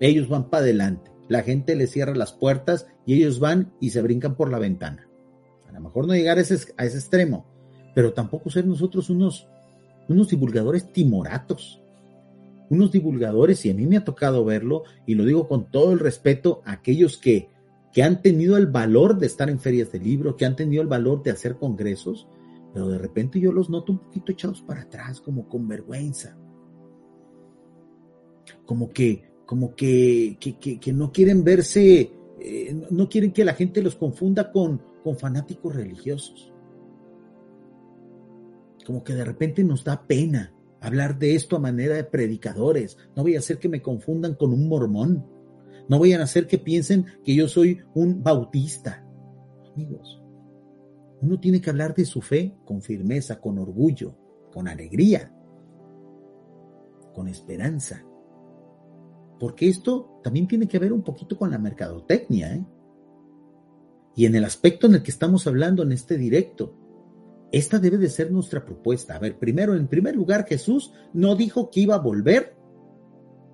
Ellos van para adelante. La gente les cierra las puertas y ellos van y se brincan por la ventana. A lo mejor no llegar a ese, extremo, pero tampoco ser nosotros unos, unos divulgadores timoratos. Unos divulgadores, y a mí me ha tocado verlo, y lo digo con todo el respeto, a aquellos que, que han tenido el valor de estar en ferias de libro, que han tenido el valor de hacer congresos, pero de repente yo los noto un poquito echados para atrás, como con vergüenza. Como que, como que, que, no quieren verse, eh, no quieren que la gente los confunda con, con fanáticos religiosos. Como que de repente nos da pena hablar de esto a manera de predicadores. No voy a hacer que me confundan con un mormón. No vayan a hacer que piensen que yo soy un bautista. Amigos, uno tiene que hablar de su fe con firmeza, con orgullo, con alegría, con esperanza. Porque esto también tiene que ver un poquito con la mercadotecnia. ¿eh? Y en el aspecto en el que estamos hablando en este directo, esta debe de ser nuestra propuesta. A ver, primero, en primer lugar, Jesús no dijo que iba a volver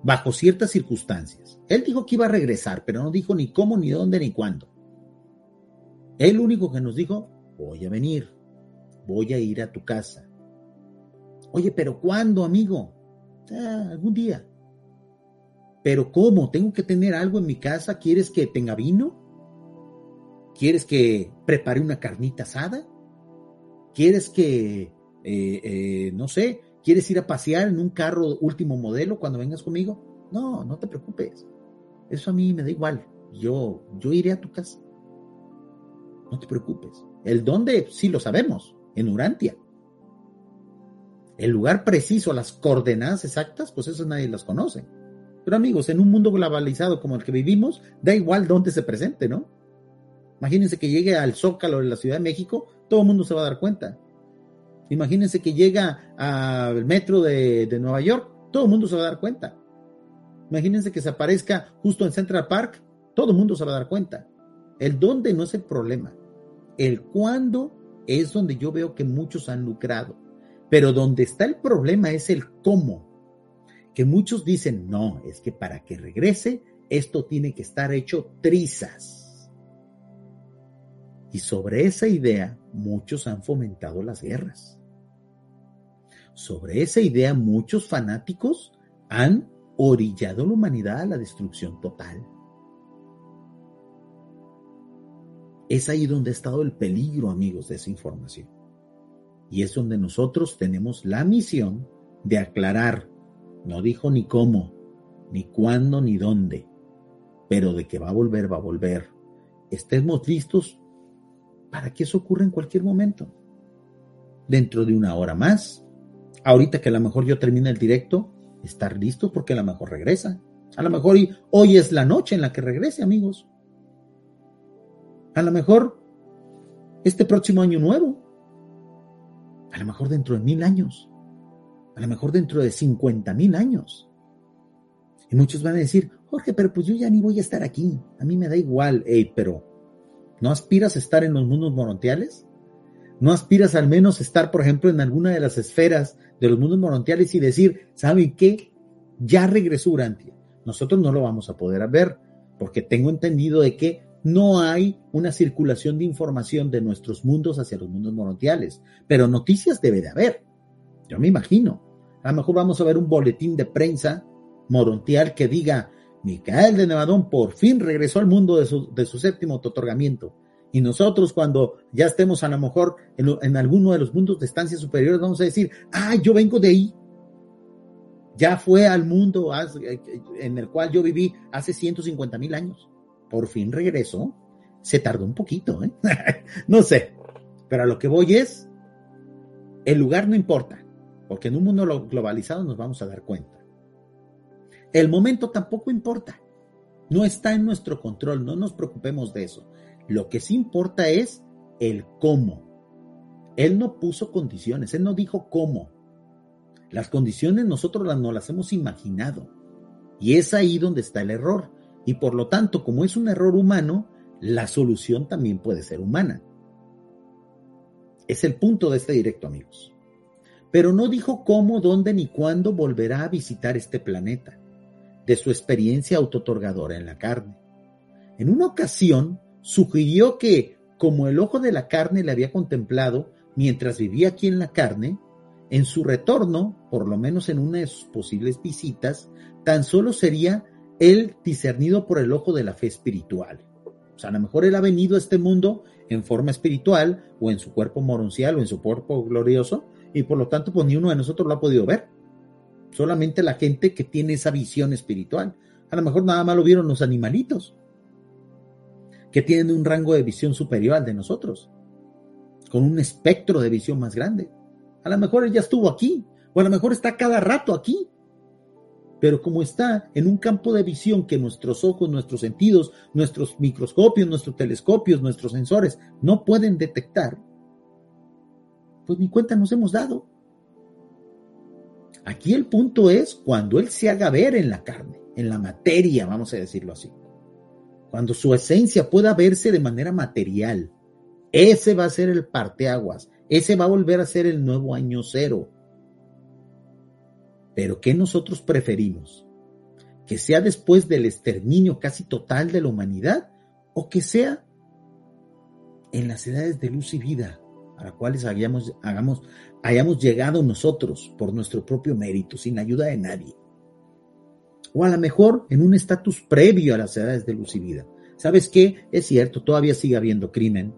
bajo ciertas circunstancias. Él dijo que iba a regresar, pero no dijo ni cómo, ni dónde, ni cuándo. Él único que nos dijo, voy a venir, voy a ir a tu casa. Oye, pero ¿cuándo, amigo? Ah, algún día. Pero ¿cómo? ¿Tengo que tener algo en mi casa? ¿Quieres que tenga vino? ¿Quieres que prepare una carnita asada? ¿Quieres que, eh, eh, no sé, quieres ir a pasear en un carro último modelo cuando vengas conmigo? No, no te preocupes. Eso a mí me da igual. Yo, yo iré a tu casa. No te preocupes. El dónde sí lo sabemos, en Urantia. El lugar preciso, las coordenadas exactas, pues eso nadie las conoce. Pero amigos, en un mundo globalizado como el que vivimos, da igual dónde se presente, ¿no? Imagínense que llegue al Zócalo de la Ciudad de México, todo el mundo se va a dar cuenta. Imagínense que llega al metro de, de Nueva York, todo el mundo se va a dar cuenta. Imagínense que se aparezca justo en Central Park, todo el mundo se va a dar cuenta. El dónde no es el problema. El cuándo es donde yo veo que muchos han lucrado. Pero donde está el problema es el cómo que muchos dicen, no, es que para que regrese, esto tiene que estar hecho trizas. Y sobre esa idea, muchos han fomentado las guerras. Sobre esa idea, muchos fanáticos han orillado a la humanidad a la destrucción total. Es ahí donde ha estado el peligro, amigos, de esa información. Y es donde nosotros tenemos la misión de aclarar no dijo ni cómo, ni cuándo, ni dónde, pero de que va a volver, va a volver. Estemos listos para que eso ocurra en cualquier momento. Dentro de una hora más. Ahorita que a lo mejor yo termine el directo, estar listo porque a lo mejor regresa. A lo mejor hoy es la noche en la que regrese, amigos. A lo mejor este próximo año nuevo. A lo mejor dentro de mil años a lo mejor dentro de 50 mil años. Y muchos van a decir, Jorge, pero pues yo ya ni voy a estar aquí, a mí me da igual, hey, pero ¿no aspiras a estar en los mundos morontiales? ¿No aspiras al menos a estar, por ejemplo, en alguna de las esferas de los mundos morontiales y decir, ¿saben qué? Ya regresó Urantia. Nosotros no lo vamos a poder ver, porque tengo entendido de que no hay una circulación de información de nuestros mundos hacia los mundos morontiales, pero noticias debe de haber. Yo me imagino. A lo mejor vamos a ver un boletín de prensa morontial que diga, Micael de Nevadón por fin regresó al mundo de su, séptimo otorgamiento. Y nosotros cuando ya estemos a lo mejor en, alguno de los mundos de estancia superiores, vamos a decir, ah, yo vengo de ahí. Ya fue al mundo en el cual yo viví hace 150 mil años. Por fin regresó. Se tardó un poquito, ¿eh? no sé. Pero a lo que voy es, el lugar no importa, porque en un mundo globalizado nos vamos a dar cuenta. El momento tampoco importa. No está en nuestro control, no nos preocupemos de eso. Lo que sí importa es el cómo. Él no puso condiciones, él no dijo cómo. Las condiciones nosotros las, no las hemos imaginado. Y es ahí donde está el error. Y por lo tanto, como es un error humano, la solución también puede ser humana. Es el punto de este directo, amigos. Pero no dijo cómo, dónde ni cuándo volverá a visitar este planeta, de su experiencia autotorgadora en la carne. En una ocasión, sugirió que, como el ojo de la carne le había contemplado mientras vivía aquí en la carne, en su retorno, por lo menos en una de sus posibles visitas, tan solo sería él discernido por el ojo de la fe espiritual. O sea, a lo mejor él ha venido a este mundo en forma espiritual o en su cuerpo moroncial o en su cuerpo glorioso y por lo tanto pues ni uno de nosotros lo ha podido ver. Solamente la gente que tiene esa visión espiritual. A lo mejor nada más lo vieron los animalitos que tienen un rango de visión superior al de nosotros, con un espectro de visión más grande. A lo mejor él ya estuvo aquí, o a lo mejor está cada rato aquí. Pero como está en un campo de visión que nuestros ojos, nuestros sentidos, nuestros microscopios, nuestros telescopios, nuestros sensores no pueden detectar, pues ni cuenta nos hemos dado. Aquí el punto es cuando Él se haga ver en la carne, en la materia, vamos a decirlo así cuando su esencia pueda verse de manera material. Ese va a ser el parteaguas, ese va a volver a ser el nuevo año cero. Pero ¿qué nosotros preferimos? ¿Que sea después del exterminio casi total de la humanidad o que sea en las edades de luz y vida a las cuales hayamos, hagamos, hayamos llegado nosotros por nuestro propio mérito, sin ayuda de nadie? o a lo mejor en un estatus previo a las edades de luz y vida. ¿Sabes qué? Es cierto, todavía sigue habiendo crimen,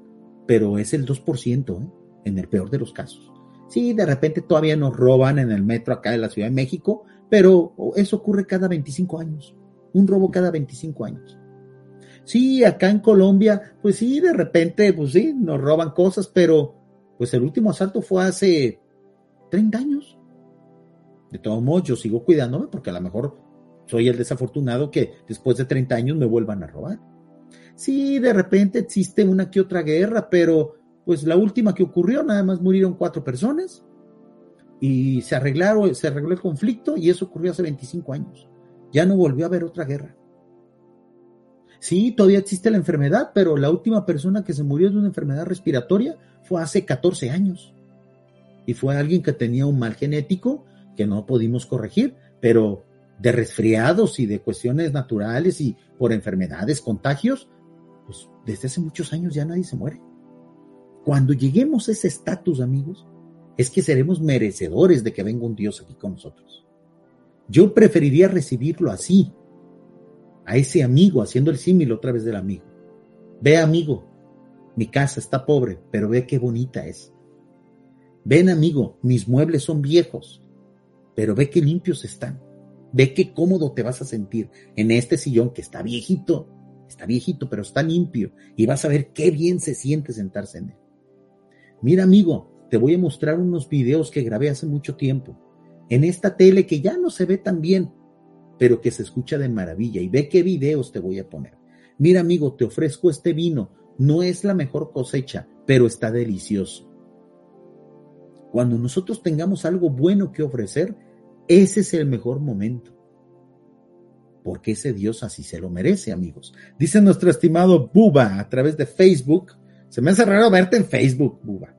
pero es el 2%, ¿eh? en el peor de los casos. Sí, de repente todavía nos roban en el metro acá de la Ciudad de México, pero eso ocurre cada 25 años, un robo cada 25 años. Sí, acá en Colombia, pues sí, de repente, pues sí, nos roban cosas, pero pues el último asalto fue hace 30 años. De todos modos, yo sigo cuidándome porque a lo mejor soy el desafortunado que después de 30 años me vuelvan a robar. Sí, de repente existe una que otra guerra, pero pues la última que ocurrió, nada más murieron cuatro personas y se arreglaron, se arregló el conflicto y eso ocurrió hace 25 años. Ya no volvió a haber otra guerra. Sí, todavía existe la enfermedad, pero la última persona que se murió de una enfermedad respiratoria fue hace 14 años. Y fue alguien que tenía un mal genético que no pudimos corregir, pero de resfriados y de cuestiones naturales y por enfermedades, contagios, pues desde hace muchos años ya nadie se muere. Cuando lleguemos a ese estatus, amigos, es que seremos merecedores de que venga un Dios aquí con nosotros. Yo preferiría recibirlo así, a ese amigo, haciendo el símil otra vez del amigo. Ve, amigo, mi casa está pobre, pero ve qué bonita es. Ven, amigo, mis muebles son viejos, pero ve qué limpios están. Ve qué cómodo te vas a sentir en este sillón que está viejito, está viejito, pero está limpio y vas a ver qué bien se siente sentarse en él. Mira, amigo, te voy a mostrar unos videos que grabé hace mucho tiempo en esta tele que ya no se ve tan bien, pero que se escucha de maravilla y ve qué videos te voy a poner. Mira, amigo, te ofrezco este vino. No es la mejor cosecha, pero está delicioso. Cuando nosotros tengamos algo bueno que ofrecer, ese es el mejor momento. Porque ese Dios así se lo merece, amigos. Dice nuestro estimado Buba a través de Facebook. Se me hace raro verte en Facebook, Buba.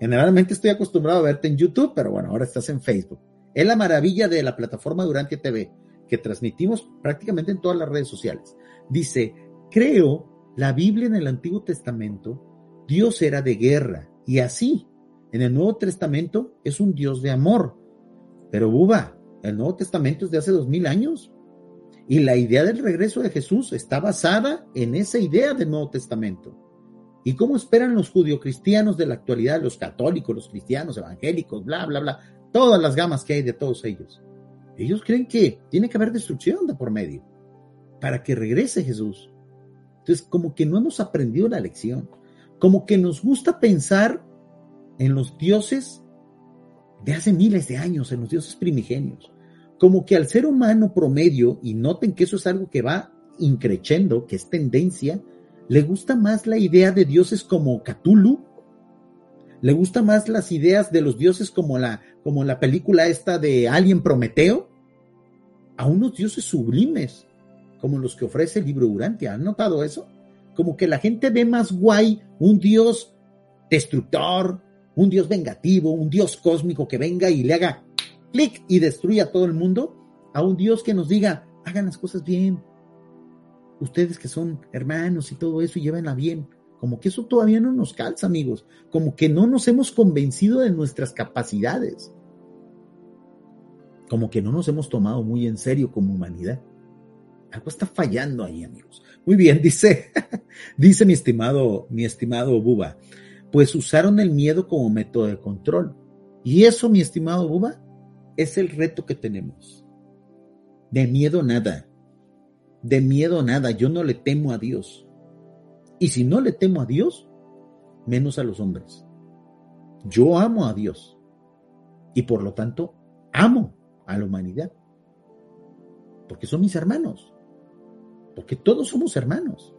Generalmente estoy acostumbrado a verte en YouTube, pero bueno, ahora estás en Facebook. Es la maravilla de la plataforma Durante TV, que transmitimos prácticamente en todas las redes sociales. Dice, creo la Biblia en el Antiguo Testamento, Dios era de guerra, y así, en el Nuevo Testamento es un Dios de amor pero Buba, el Nuevo Testamento es de hace dos mil años. Y la idea del regreso de Jesús está basada en esa idea del Nuevo Testamento. ¿Y cómo esperan los judio-cristianos de la actualidad, los católicos, los cristianos, evangélicos, bla, bla, bla, todas las gamas que hay de todos ellos? Ellos creen que tiene que haber destrucción de por medio para que regrese Jesús. Entonces, como que no hemos aprendido la lección, como que nos gusta pensar en los dioses de hace miles de años, en los dioses primigenios, como que al ser humano promedio, y noten que eso es algo que va increchendo, que es tendencia, le gusta más la idea de dioses como Cthulhu, le gusta más las ideas de los dioses como la, como la película esta de Alien Prometeo, a unos dioses sublimes, como los que ofrece el libro Urantia. ¿Han notado eso? Como que la gente ve más guay un dios destructor, un dios vengativo, un dios cósmico que venga y le haga clic y destruya a todo el mundo, a un dios que nos diga, hagan las cosas bien. Ustedes que son hermanos y todo eso, llévenla bien. Como que eso todavía no nos calza, amigos. Como que no nos hemos convencido de nuestras capacidades. Como que no nos hemos tomado muy en serio como humanidad. Algo está fallando ahí, amigos. Muy bien, dice, dice mi estimado, mi estimado Buba. Pues usaron el miedo como método de control. Y eso, mi estimado Buba, es el reto que tenemos. De miedo nada. De miedo nada. Yo no le temo a Dios. Y si no le temo a Dios, menos a los hombres. Yo amo a Dios y por lo tanto amo a la humanidad. Porque son mis hermanos. Porque todos somos hermanos.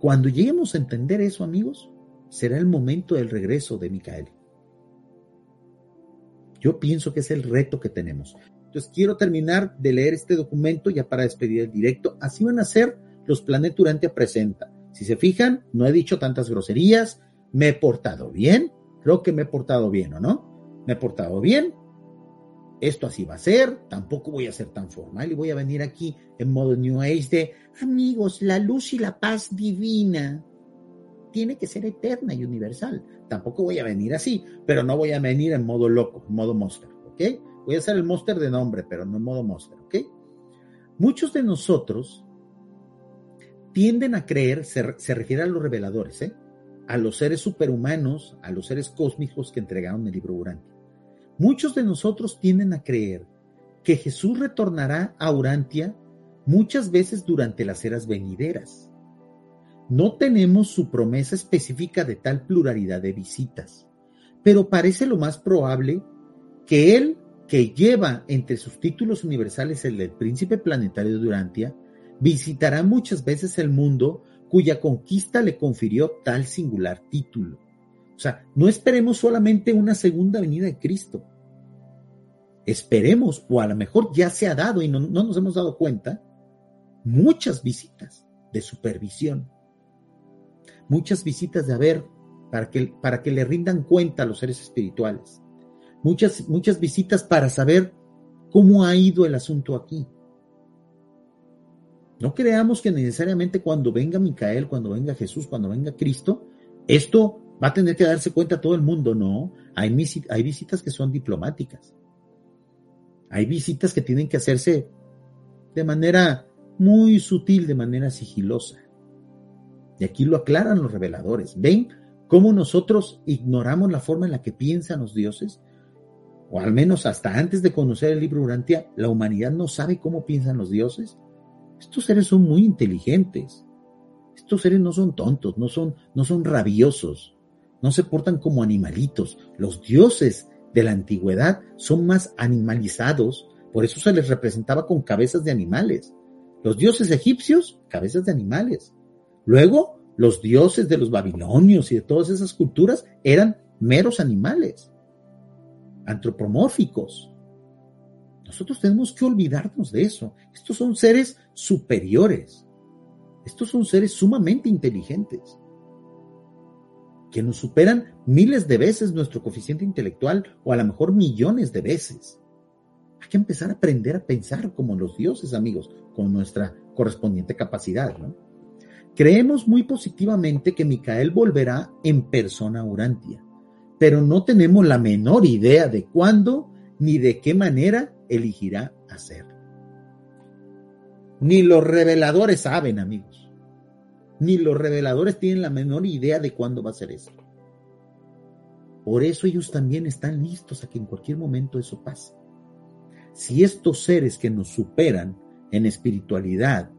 Cuando lleguemos a entender eso, amigos, será el momento del regreso de Micael. Yo pienso que es el reto que tenemos. Entonces quiero terminar de leer este documento ya para despedir el directo. Así van a ser los Planet Urantia presenta. Si se fijan, no he dicho tantas groserías, me he portado bien, creo que me he portado bien, ¿o no? Me he portado bien, esto así va a ser, tampoco voy a ser tan formal y voy a venir aquí en modo New Age de, amigos, la luz y la paz divina tiene que ser eterna y universal. Tampoco voy a venir así, pero no voy a venir en modo loco, en modo monster, ¿ok? Voy a ser el monster de nombre, pero no en modo monster, ¿ok? Muchos de nosotros tienden a creer, se, refiere a los reveladores, ¿eh? a los seres superhumanos, a los seres cósmicos que entregaron el libro Urantia. Muchos de nosotros tienden a creer que Jesús retornará a Urantia muchas veces durante las eras venideras. No tenemos su promesa específica de tal pluralidad de visitas, pero parece lo más probable que él, que lleva entre sus títulos universales el del príncipe planetario de Urantia, visitará muchas veces el mundo cuya conquista le confirió tal singular título. O sea, no esperemos solamente una segunda venida de Cristo. Esperemos, o a lo mejor ya se ha dado y no, nos hemos dado cuenta, muchas visitas de supervisión, muchas visitas de haber para que, para que le rindan cuenta a los seres espirituales, muchas, muchas visitas para saber cómo ha ido el asunto aquí, no creamos que necesariamente cuando venga Micael, cuando venga Jesús, cuando venga Cristo, esto va a tener que darse cuenta todo el mundo. No, hay, visitas que son diplomáticas. Hay visitas que tienen que hacerse de manera muy sutil, de manera sigilosa. Y aquí lo aclaran los reveladores. ¿Ven cómo nosotros ignoramos la forma en la que piensan los dioses? O al menos hasta antes de conocer el libro Urantia, la humanidad no sabe cómo piensan los dioses. Estos seres son muy inteligentes. Estos seres no son tontos, no son, no son rabiosos, no se portan como animalitos. Los dioses de la antigüedad son más animalizados, por eso se les representaba con cabezas de animales. Los dioses egipcios, cabezas de animales. Luego, los dioses de los babilonios y de todas esas culturas eran meros animales, antropomórficos. Nosotros tenemos que olvidarnos de eso. Estos son seres superiores. Estos son seres sumamente inteligentes, que nos superan miles de veces nuestro coeficiente intelectual o a lo mejor millones de veces. Hay que empezar a aprender a pensar como los dioses, amigos, con nuestra correspondiente capacidad. Creemos muy positivamente que Micael volverá en persona a Urantia, pero no tenemos la menor idea de cuándo ni de qué manera elegirá hacerlo. Ni los reveladores saben, amigos. ni los reveladores tienen la menor idea de cuándo va a ser eso. Por eso ellos también están listos a que en cualquier momento eso pase. Si estos seres que nos superan en espiritualidad,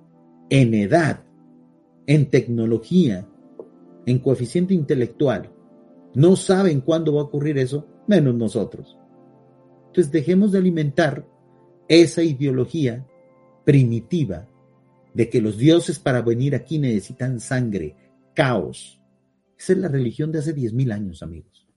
en edad, en tecnología, en coeficiente intelectual, no saben cuándo va a ocurrir eso, menos nosotros. Entonces dejemos de alimentar esa ideología primitiva de que los dioses para venir aquí necesitan sangre, caos. Esa es la religión de hace 10.000 años, amigos.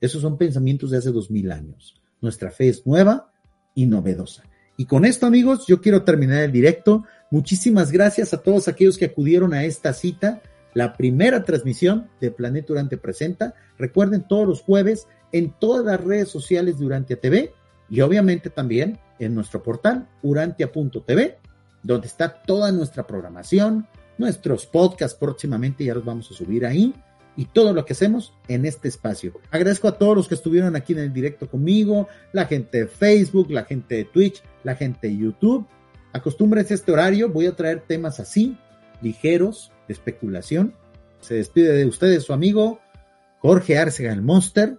Esos son pensamientos de hace 2.000 años. Nuestra fe es nueva y novedosa. Y con esto, amigos, yo quiero terminar el directo. Muchísimas gracias a todos aquellos que acudieron a esta cita, la primera transmisión de Planeta Durante Presenta. Recuerden todos los jueves en todas las redes sociales de Urantia TV y obviamente también en nuestro portal urantia.tv donde está toda nuestra programación, nuestros podcasts próximamente ya los vamos a subir ahí y todo lo que hacemos en este espacio. Agradezco a todos los que estuvieron aquí en el directo conmigo, la gente de Facebook, la gente de Twitch, la gente de YouTube. Acostúmbrense a este horario, voy a traer temas así, ligeros, de especulación. Se despide de ustedes su amigo Jorge Arcega, el Monster.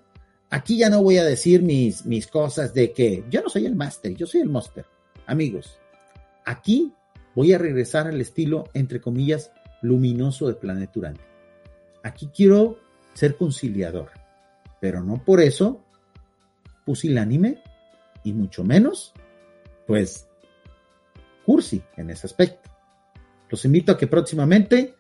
Aquí ya no voy a decir mis, mis cosas de que yo no soy el Master, yo soy el Monster. Amigos, Aquí voy a regresar al estilo, entre comillas, luminoso de Planeta Urante. Aquí quiero ser conciliador, pero no por eso pusilánime y mucho menos, pues, cursi en ese aspecto. Los invito a que próximamente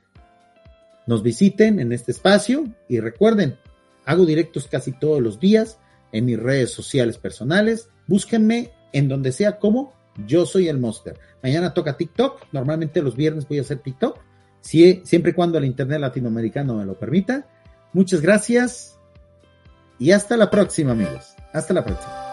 nos visiten en este espacio y recuerden, hago directos casi todos los días en mis redes sociales personales. Búsquenme en donde sea como yo soy el Monster. Mañana toca TikTok. Normalmente los viernes voy a hacer TikTok. siempre y cuando el Internet latinoamericano me lo permita. Muchas gracias. Y hasta la próxima, amigos. Hasta la próxima.